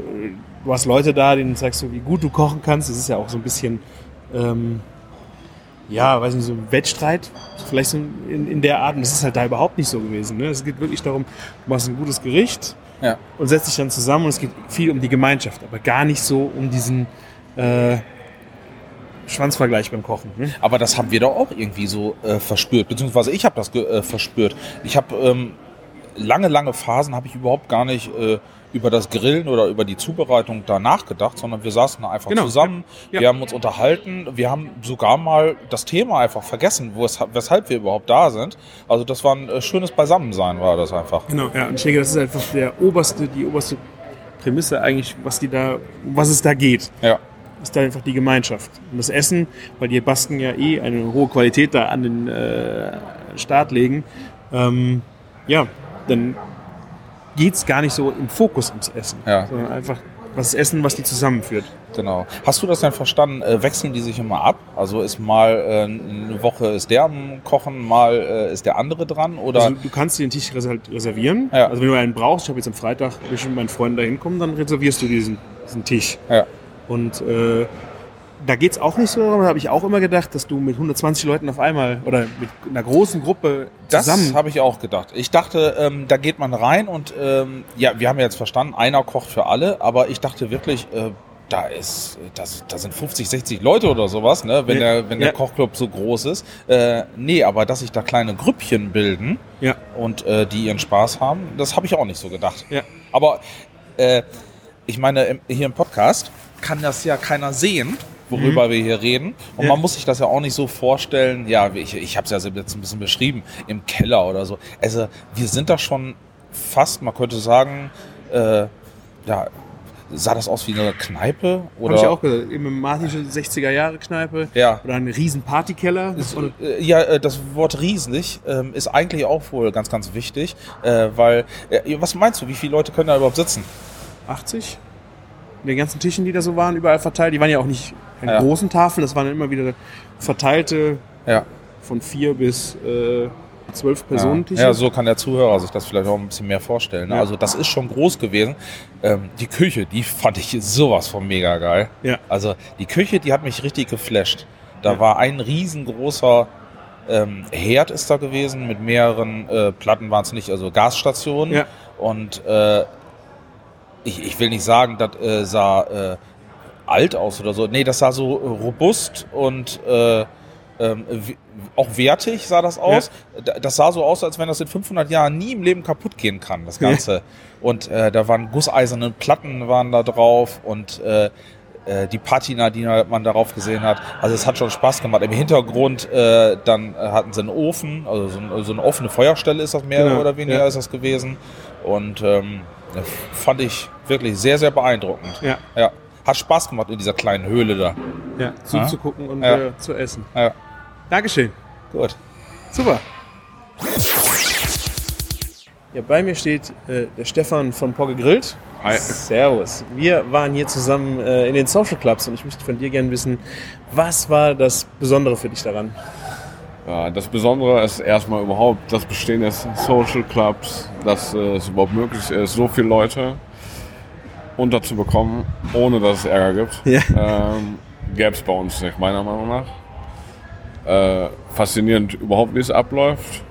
[SPEAKER 4] du hast Leute da, denen zeigst du, wie gut du kochen kannst. Das ist ja auch so ein bisschen, ähm, ja, weiß nicht, so ein Wettstreit, vielleicht so in, in der Art. Und das ist halt da überhaupt nicht so gewesen. Ne? Es geht wirklich darum, du machst ein gutes Gericht
[SPEAKER 10] Ja.
[SPEAKER 4] und setzt dich dann zusammen und es geht viel um die Gemeinschaft, aber gar nicht so um diesen äh, Schwanzvergleich beim Kochen. Ne?
[SPEAKER 10] Aber das haben wir doch auch irgendwie so äh, verspürt, beziehungsweise ich habe das äh, verspürt. Ich habe ähm, lange, lange Phasen habe ich überhaupt gar nicht äh, über das Grillen oder über die Zubereitung da nachgedacht, sondern wir saßen da einfach
[SPEAKER 4] Genau,
[SPEAKER 10] zusammen,
[SPEAKER 4] ja.
[SPEAKER 10] wir haben uns unterhalten, wir haben sogar mal das Thema einfach vergessen, weshalb wir überhaupt da sind. Also das war ein äh, schönes Beisammensein, war das einfach.
[SPEAKER 4] Genau, ja. Und ich denke, das ist einfach der oberste, die oberste Prämisse eigentlich, was die da, was es da geht.
[SPEAKER 10] Ja.
[SPEAKER 4] Ist da einfach die Gemeinschaft. Und das Essen, weil die Basken ja eh eine hohe Qualität da an den äh, Start legen, ähm, ja, dann geht's gar nicht so im Fokus ums Essen,
[SPEAKER 10] Ja.
[SPEAKER 4] sondern einfach was Essen, was die zusammenführt.
[SPEAKER 10] Genau. Hast du das denn verstanden? Äh, wechseln die sich immer ab? Also ist mal äh, eine Woche ist der am Kochen, mal äh, ist der andere dran? Oder
[SPEAKER 4] Also du kannst den Tisch res- reservieren.
[SPEAKER 10] Ja.
[SPEAKER 4] Also wenn du einen brauchst, ich habe jetzt am Freitag will ich mit meinen Freunden da hinkommen, dann reservierst du diesen, diesen Tisch.
[SPEAKER 10] ja.
[SPEAKER 4] Und äh, da geht's auch nicht so darum, da habe ich auch immer gedacht, dass du mit 120 Leuten auf einmal oder mit einer großen Gruppe
[SPEAKER 10] Das
[SPEAKER 4] zusammen.
[SPEAKER 10] habe ich auch gedacht. Ich dachte, ähm, da geht man rein und ähm, ja, wir haben ja jetzt verstanden, einer kocht für alle, aber ich dachte wirklich, äh, da ist, das, da sind 50, 60 Leute oder sowas, ne, wenn
[SPEAKER 4] Ja.
[SPEAKER 10] der, wenn der
[SPEAKER 4] Ja.
[SPEAKER 10] Kochclub so groß ist. Äh, nee, aber dass sich da kleine Grüppchen bilden
[SPEAKER 4] ja.
[SPEAKER 10] und äh, die ihren Spaß haben, das habe ich auch nicht so gedacht.
[SPEAKER 4] Ja.
[SPEAKER 10] Aber äh, ich meine, im, hier im Podcast kann das ja keiner sehen, worüber wir hier reden. Und
[SPEAKER 4] Ja.
[SPEAKER 10] man muss sich das ja auch nicht so vorstellen, ja, ich, ich habe es ja jetzt ein bisschen beschrieben, im Keller oder so. Also wir sind da schon fast, man könnte sagen, äh, ja, sah das aus wie eine Kneipe? Oder?
[SPEAKER 4] Habe ich auch gesagt. Im martische 60er-Jahre-Kneipe.
[SPEAKER 10] Ja.
[SPEAKER 4] Oder ein riesen Partykeller. Und
[SPEAKER 10] Äh, Ja, äh, das Wort riesig ähm, ist eigentlich auch wohl ganz, ganz wichtig, äh, weil, was meinst du, wie viele Leute können da überhaupt sitzen?
[SPEAKER 4] 80. In den ganzen Tischen, die da so waren, überall verteilt. Die waren ja auch nicht an
[SPEAKER 10] Ja.
[SPEAKER 4] großen Tafeln, das waren dann immer wieder verteilte
[SPEAKER 10] Ja.
[SPEAKER 4] von vier bis äh, zwölf Personen Tische.
[SPEAKER 10] Ja, so kann der Zuhörer sich das vielleicht auch ein bisschen mehr vorstellen. ne?
[SPEAKER 4] Ja.
[SPEAKER 10] Also das ist schon groß gewesen. Ähm, die Küche, die fand ich sowas von mega geil.
[SPEAKER 4] Ja.
[SPEAKER 10] Also die Küche, die hat mich richtig geflasht. Da war ein riesengroßer ähm, Herd ist da gewesen mit mehreren äh, Platten waren es nicht, also Gasstationen.
[SPEAKER 4] Ja.
[SPEAKER 10] Und äh, ich, ich will nicht sagen, das äh, sah äh, alt aus oder so. Nee, das sah so äh, robust und äh, ähm, auch wertig sah das aus. Da- Das sah so aus, als wenn das in 500 Jahren nie im Leben kaputt gehen kann, das Ganze. Und äh, da waren gusseiserne Platten waren da drauf und äh, äh, die Patina, die man darauf gesehen hat. Also es hat schon Spaß gemacht. Im Hintergrund äh, dann äh, hatten sie einen Ofen, also so, ein, so eine offene Feuerstelle ist das mehr
[SPEAKER 4] Genau,
[SPEAKER 10] oder weniger
[SPEAKER 4] ja.
[SPEAKER 10] ist das gewesen. Und ähm, fand ich wirklich sehr, sehr beeindruckend.
[SPEAKER 4] Ja.
[SPEAKER 10] ja. Hat Spaß gemacht in dieser kleinen Höhle da.
[SPEAKER 4] Ja, zuzugucken und
[SPEAKER 10] Ja.
[SPEAKER 4] äh, zu essen.
[SPEAKER 10] Ja.
[SPEAKER 4] Dankeschön.
[SPEAKER 10] Gut.
[SPEAKER 4] Super. Ja, bei mir steht äh, der Stefan von Pogge Grillt.
[SPEAKER 3] Hi.
[SPEAKER 4] Servus. Wir waren hier zusammen äh, in den Social Clubs und ich möchte von dir gerne wissen, was war das Besondere für dich daran?
[SPEAKER 3] Ja, das Besondere ist erstmal überhaupt das Bestehen des Social Clubs, dass äh, es überhaupt möglich ist, so viele Leute unterzubekommen, ohne dass es Ärger gibt.
[SPEAKER 4] Ja.
[SPEAKER 3] Ähm, Gäbe es bei uns nicht, meiner Meinung nach. Äh, faszinierend überhaupt, wie es abläuft.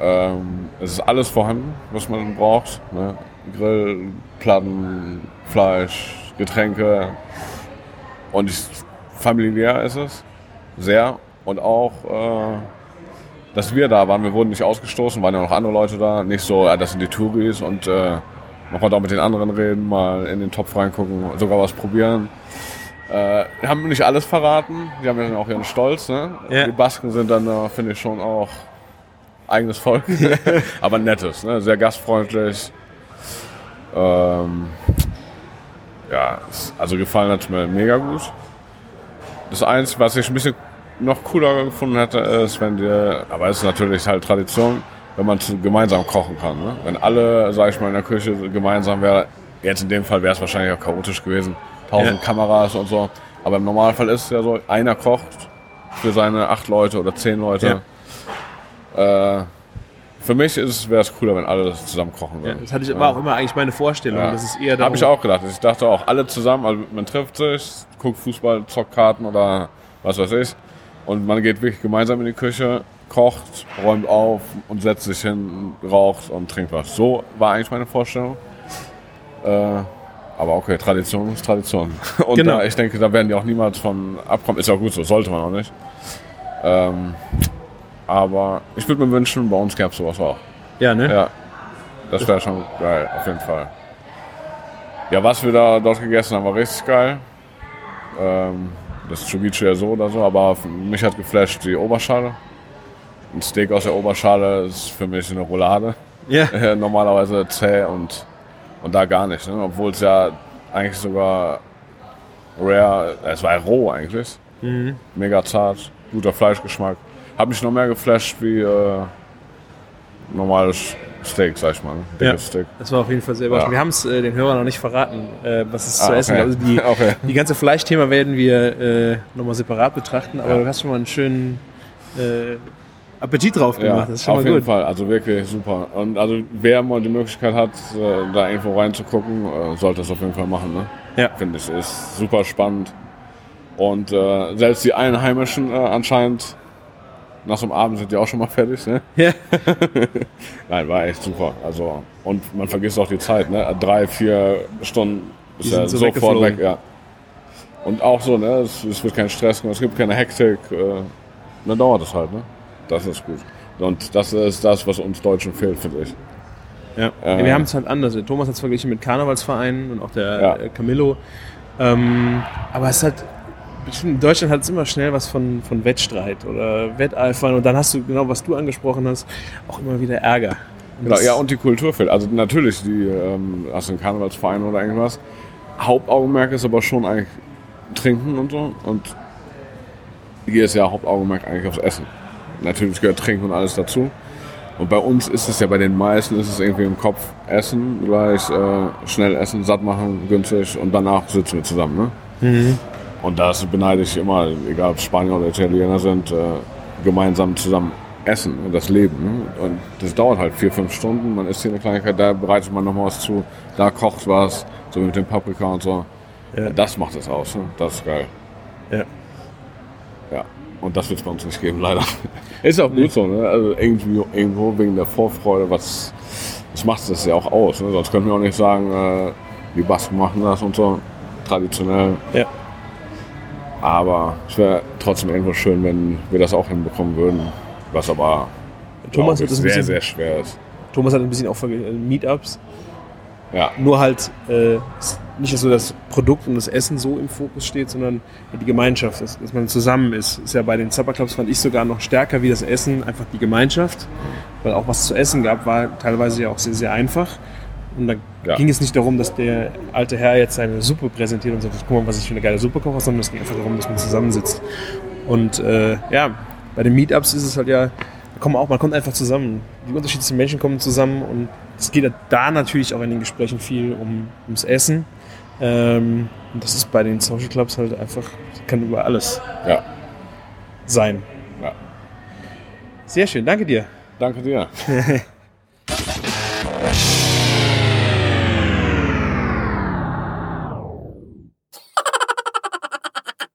[SPEAKER 3] Ähm, es ist alles vorhanden, was man braucht. Ne? Grill, Platten, Fleisch, Getränke. Und ich, familiär ist es. Sehr. Und auch, äh, dass wir da waren. Wir wurden nicht ausgestoßen, waren ja noch andere Leute da. Nicht so, ja, das sind die Touris und äh, man auch mit den anderen reden, mal in den Topf reingucken, sogar was probieren. Äh, haben nicht alles verraten. Die haben ja dann auch ihren Stolz. Ne?
[SPEAKER 4] Ja.
[SPEAKER 3] Die Basken sind dann, finde ich, schon auch eigenes Volk. Aber nettes, ne? sehr gastfreundlich. Ähm, ja, also gefallen hat mir mega gut. Das Einzige, was ich ein bisschen noch cooler gefunden hätte, ist, wenn dir, aber es ist natürlich halt Tradition, wenn man gemeinsam kochen kann. Ne? Wenn alle, sag ich mal, in der Küche gemeinsam wäre, jetzt in dem Fall wäre es wahrscheinlich auch chaotisch gewesen, tausend
[SPEAKER 4] Ja.
[SPEAKER 3] Kameras und so. Aber im Normalfall ist es ja so, einer kocht für seine acht Leute oder zehn Leute. Äh, für mich wäre es cooler, wenn alle zusammen kochen
[SPEAKER 4] Ja,
[SPEAKER 3] würden.
[SPEAKER 4] das hatte ich, war auch immer eigentlich meine Vorstellung.
[SPEAKER 3] Ja.
[SPEAKER 4] Das ist eher
[SPEAKER 3] Habe ich auch gedacht. Ich dachte auch, alle zusammen, also man trifft sich, guckt Fußball, zockt Karten oder was weiß ich. Und man geht wirklich gemeinsam in die Küche, kocht, räumt auf und setzt sich hin, raucht und trinkt was. So war eigentlich meine Vorstellung. Äh, aber okay, Tradition ist Tradition. Und
[SPEAKER 4] Genau.
[SPEAKER 3] da, ich denke, da werden die auch niemals von abkommen. Ist auch gut so, sollte man auch nicht. Ähm, aber ich würde mir wünschen, bei uns gäbe es sowas auch.
[SPEAKER 4] Ja, ne?
[SPEAKER 3] Ja, das wäre schon geil, auf jeden Fall. Ja, was wir da dort gegessen haben, war richtig geil. Ähm, das Ceviche ja so oder so, aber mich hat geflasht die Oberschale. Ein Steak aus der Oberschale ist für mich eine Roulade.
[SPEAKER 4] Ja.
[SPEAKER 3] Äh, Normalerweise zäh und, und da gar nicht. Ne? Obwohl es ja eigentlich sogar rare, es war ja roh eigentlich.
[SPEAKER 4] Mhm.
[SPEAKER 3] Mega zart, guter Fleischgeschmack. Hat mich noch mehr geflasht wie äh, normales Steak, sag ich mal. Ne? Dickes
[SPEAKER 4] Ja.
[SPEAKER 3] Steak.
[SPEAKER 4] Das war auf jeden Fall sehr überraschend.
[SPEAKER 3] Ja.
[SPEAKER 4] Wir haben es äh, den Hörern noch nicht verraten, äh, was es
[SPEAKER 3] Ah,
[SPEAKER 4] zu essen
[SPEAKER 3] okay.
[SPEAKER 4] gibt. Also die,
[SPEAKER 3] Okay.
[SPEAKER 4] die ganze Fleischthema werden wir äh, nochmal separat betrachten, aber
[SPEAKER 3] Ja.
[SPEAKER 4] du hast schon mal einen schönen äh, Appetit drauf
[SPEAKER 3] Ja,
[SPEAKER 4] gemacht. das ist schon
[SPEAKER 3] auf
[SPEAKER 4] mal
[SPEAKER 3] jeden
[SPEAKER 4] gut.
[SPEAKER 3] Fall. Also wirklich super. Und also wer mal die Möglichkeit hat, äh, da irgendwo reinzugucken, äh, sollte das auf jeden Fall machen. Ne?
[SPEAKER 4] Ja.
[SPEAKER 3] Finde ich. Ist super spannend. Und äh, selbst die Einheimischen äh, anscheinend, nach so einem Abend sind die auch schon mal fertig. Ne?
[SPEAKER 4] Ja.
[SPEAKER 3] Nein, war echt super. Also, und man vergisst auch die Zeit. Ne? Drei, vier Stunden ist ja
[SPEAKER 4] sind so
[SPEAKER 3] sofort weg. Ja. Und auch so, ne? es, es wird kein Stress, es gibt keine Hektik. Äh, dann dauert es halt. Ne? Das ist gut. Und das ist das, was uns Deutschen fehlt, finde ich.
[SPEAKER 4] Ja.
[SPEAKER 3] Äh,
[SPEAKER 4] wir haben es halt anders. Thomas hat es verglichen mit Karnevalsvereinen und auch der
[SPEAKER 3] Ja.
[SPEAKER 4] äh, Camillo. Ähm, aber es hat in Deutschland hat es immer schnell was von, von Wettstreit oder Wetteifern und dann hast du genau, was du angesprochen hast, auch immer wieder Ärger. Und
[SPEAKER 3] Genau, ja, und die Kultur fehlt. Also natürlich, die, ähm, hast du einen Karnevalsverein oder irgendwas. Hauptaugenmerk ist aber schon eigentlich Trinken und so. Und hier ist ja Hauptaugenmerk eigentlich aufs Essen. Natürlich gehört Trinken und alles dazu. Und bei uns ist es ja bei den meisten ist es irgendwie im Kopf Essen, gleich äh, schnell essen, satt machen, günstig und danach sitzen wir zusammen. Ne?
[SPEAKER 4] Mhm.
[SPEAKER 3] Und das beneide ich immer, egal ob Spanier oder Italiener sind, äh, gemeinsam zusammen essen und das Leben. Ne? Und das dauert halt vier, fünf Stunden. Man isst hier eine Kleinigkeit, da bereitet man nochmal was zu, da kocht was, so mit dem Paprika und so.
[SPEAKER 4] Ja.
[SPEAKER 3] Das macht es aus. Ne? Das ist geil.
[SPEAKER 4] Ja.
[SPEAKER 3] Und das wird es bei uns nicht geben, leider. Ist auch gut so, ne? Also irgendwie, irgendwo wegen der Vorfreude, was, was macht das ja auch aus. Ne? Sonst könnten wir auch nicht sagen, äh, die Basken machen das und so. Traditionell.
[SPEAKER 4] Ja.
[SPEAKER 11] Aber es wäre trotzdem irgendwo schön, wenn wir das auch hinbekommen würden. Was aber
[SPEAKER 4] Thomas
[SPEAKER 11] glaub ich, sehr,
[SPEAKER 4] bisschen-
[SPEAKER 11] sehr schwer ist.
[SPEAKER 4] Thomas hat ein bisschen auch äh, Meetups.
[SPEAKER 11] Ja.
[SPEAKER 4] Nur halt äh, nicht, dass so das Produkt und das Essen so im Fokus steht, sondern die Gemeinschaft, dass, dass man zusammen ist. Ist ja bei den Supperclubs fand ich sogar noch stärker wie das Essen, einfach die Gemeinschaft. Weil auch was zu essen gab, war teilweise ja auch sehr, sehr einfach. Und da
[SPEAKER 11] Ja.
[SPEAKER 4] ging es nicht darum, dass der alte Herr jetzt seine Suppe präsentiert und sagt, guck mal, was ich für eine geile Suppe koche, sondern es ging einfach darum, dass man zusammensitzt. Und äh, ja, bei den Meetups ist es halt ja, da kommen auch, man kommt einfach zusammen. Die unterschiedlichsten Menschen kommen zusammen und es geht da natürlich auch in den Gesprächen viel um, ums Essen. Ähm, und das ist bei den Social Clubs halt einfach, kann über alles
[SPEAKER 11] Ja.
[SPEAKER 4] sein.
[SPEAKER 11] Ja.
[SPEAKER 4] Sehr schön, danke dir.
[SPEAKER 11] Danke dir.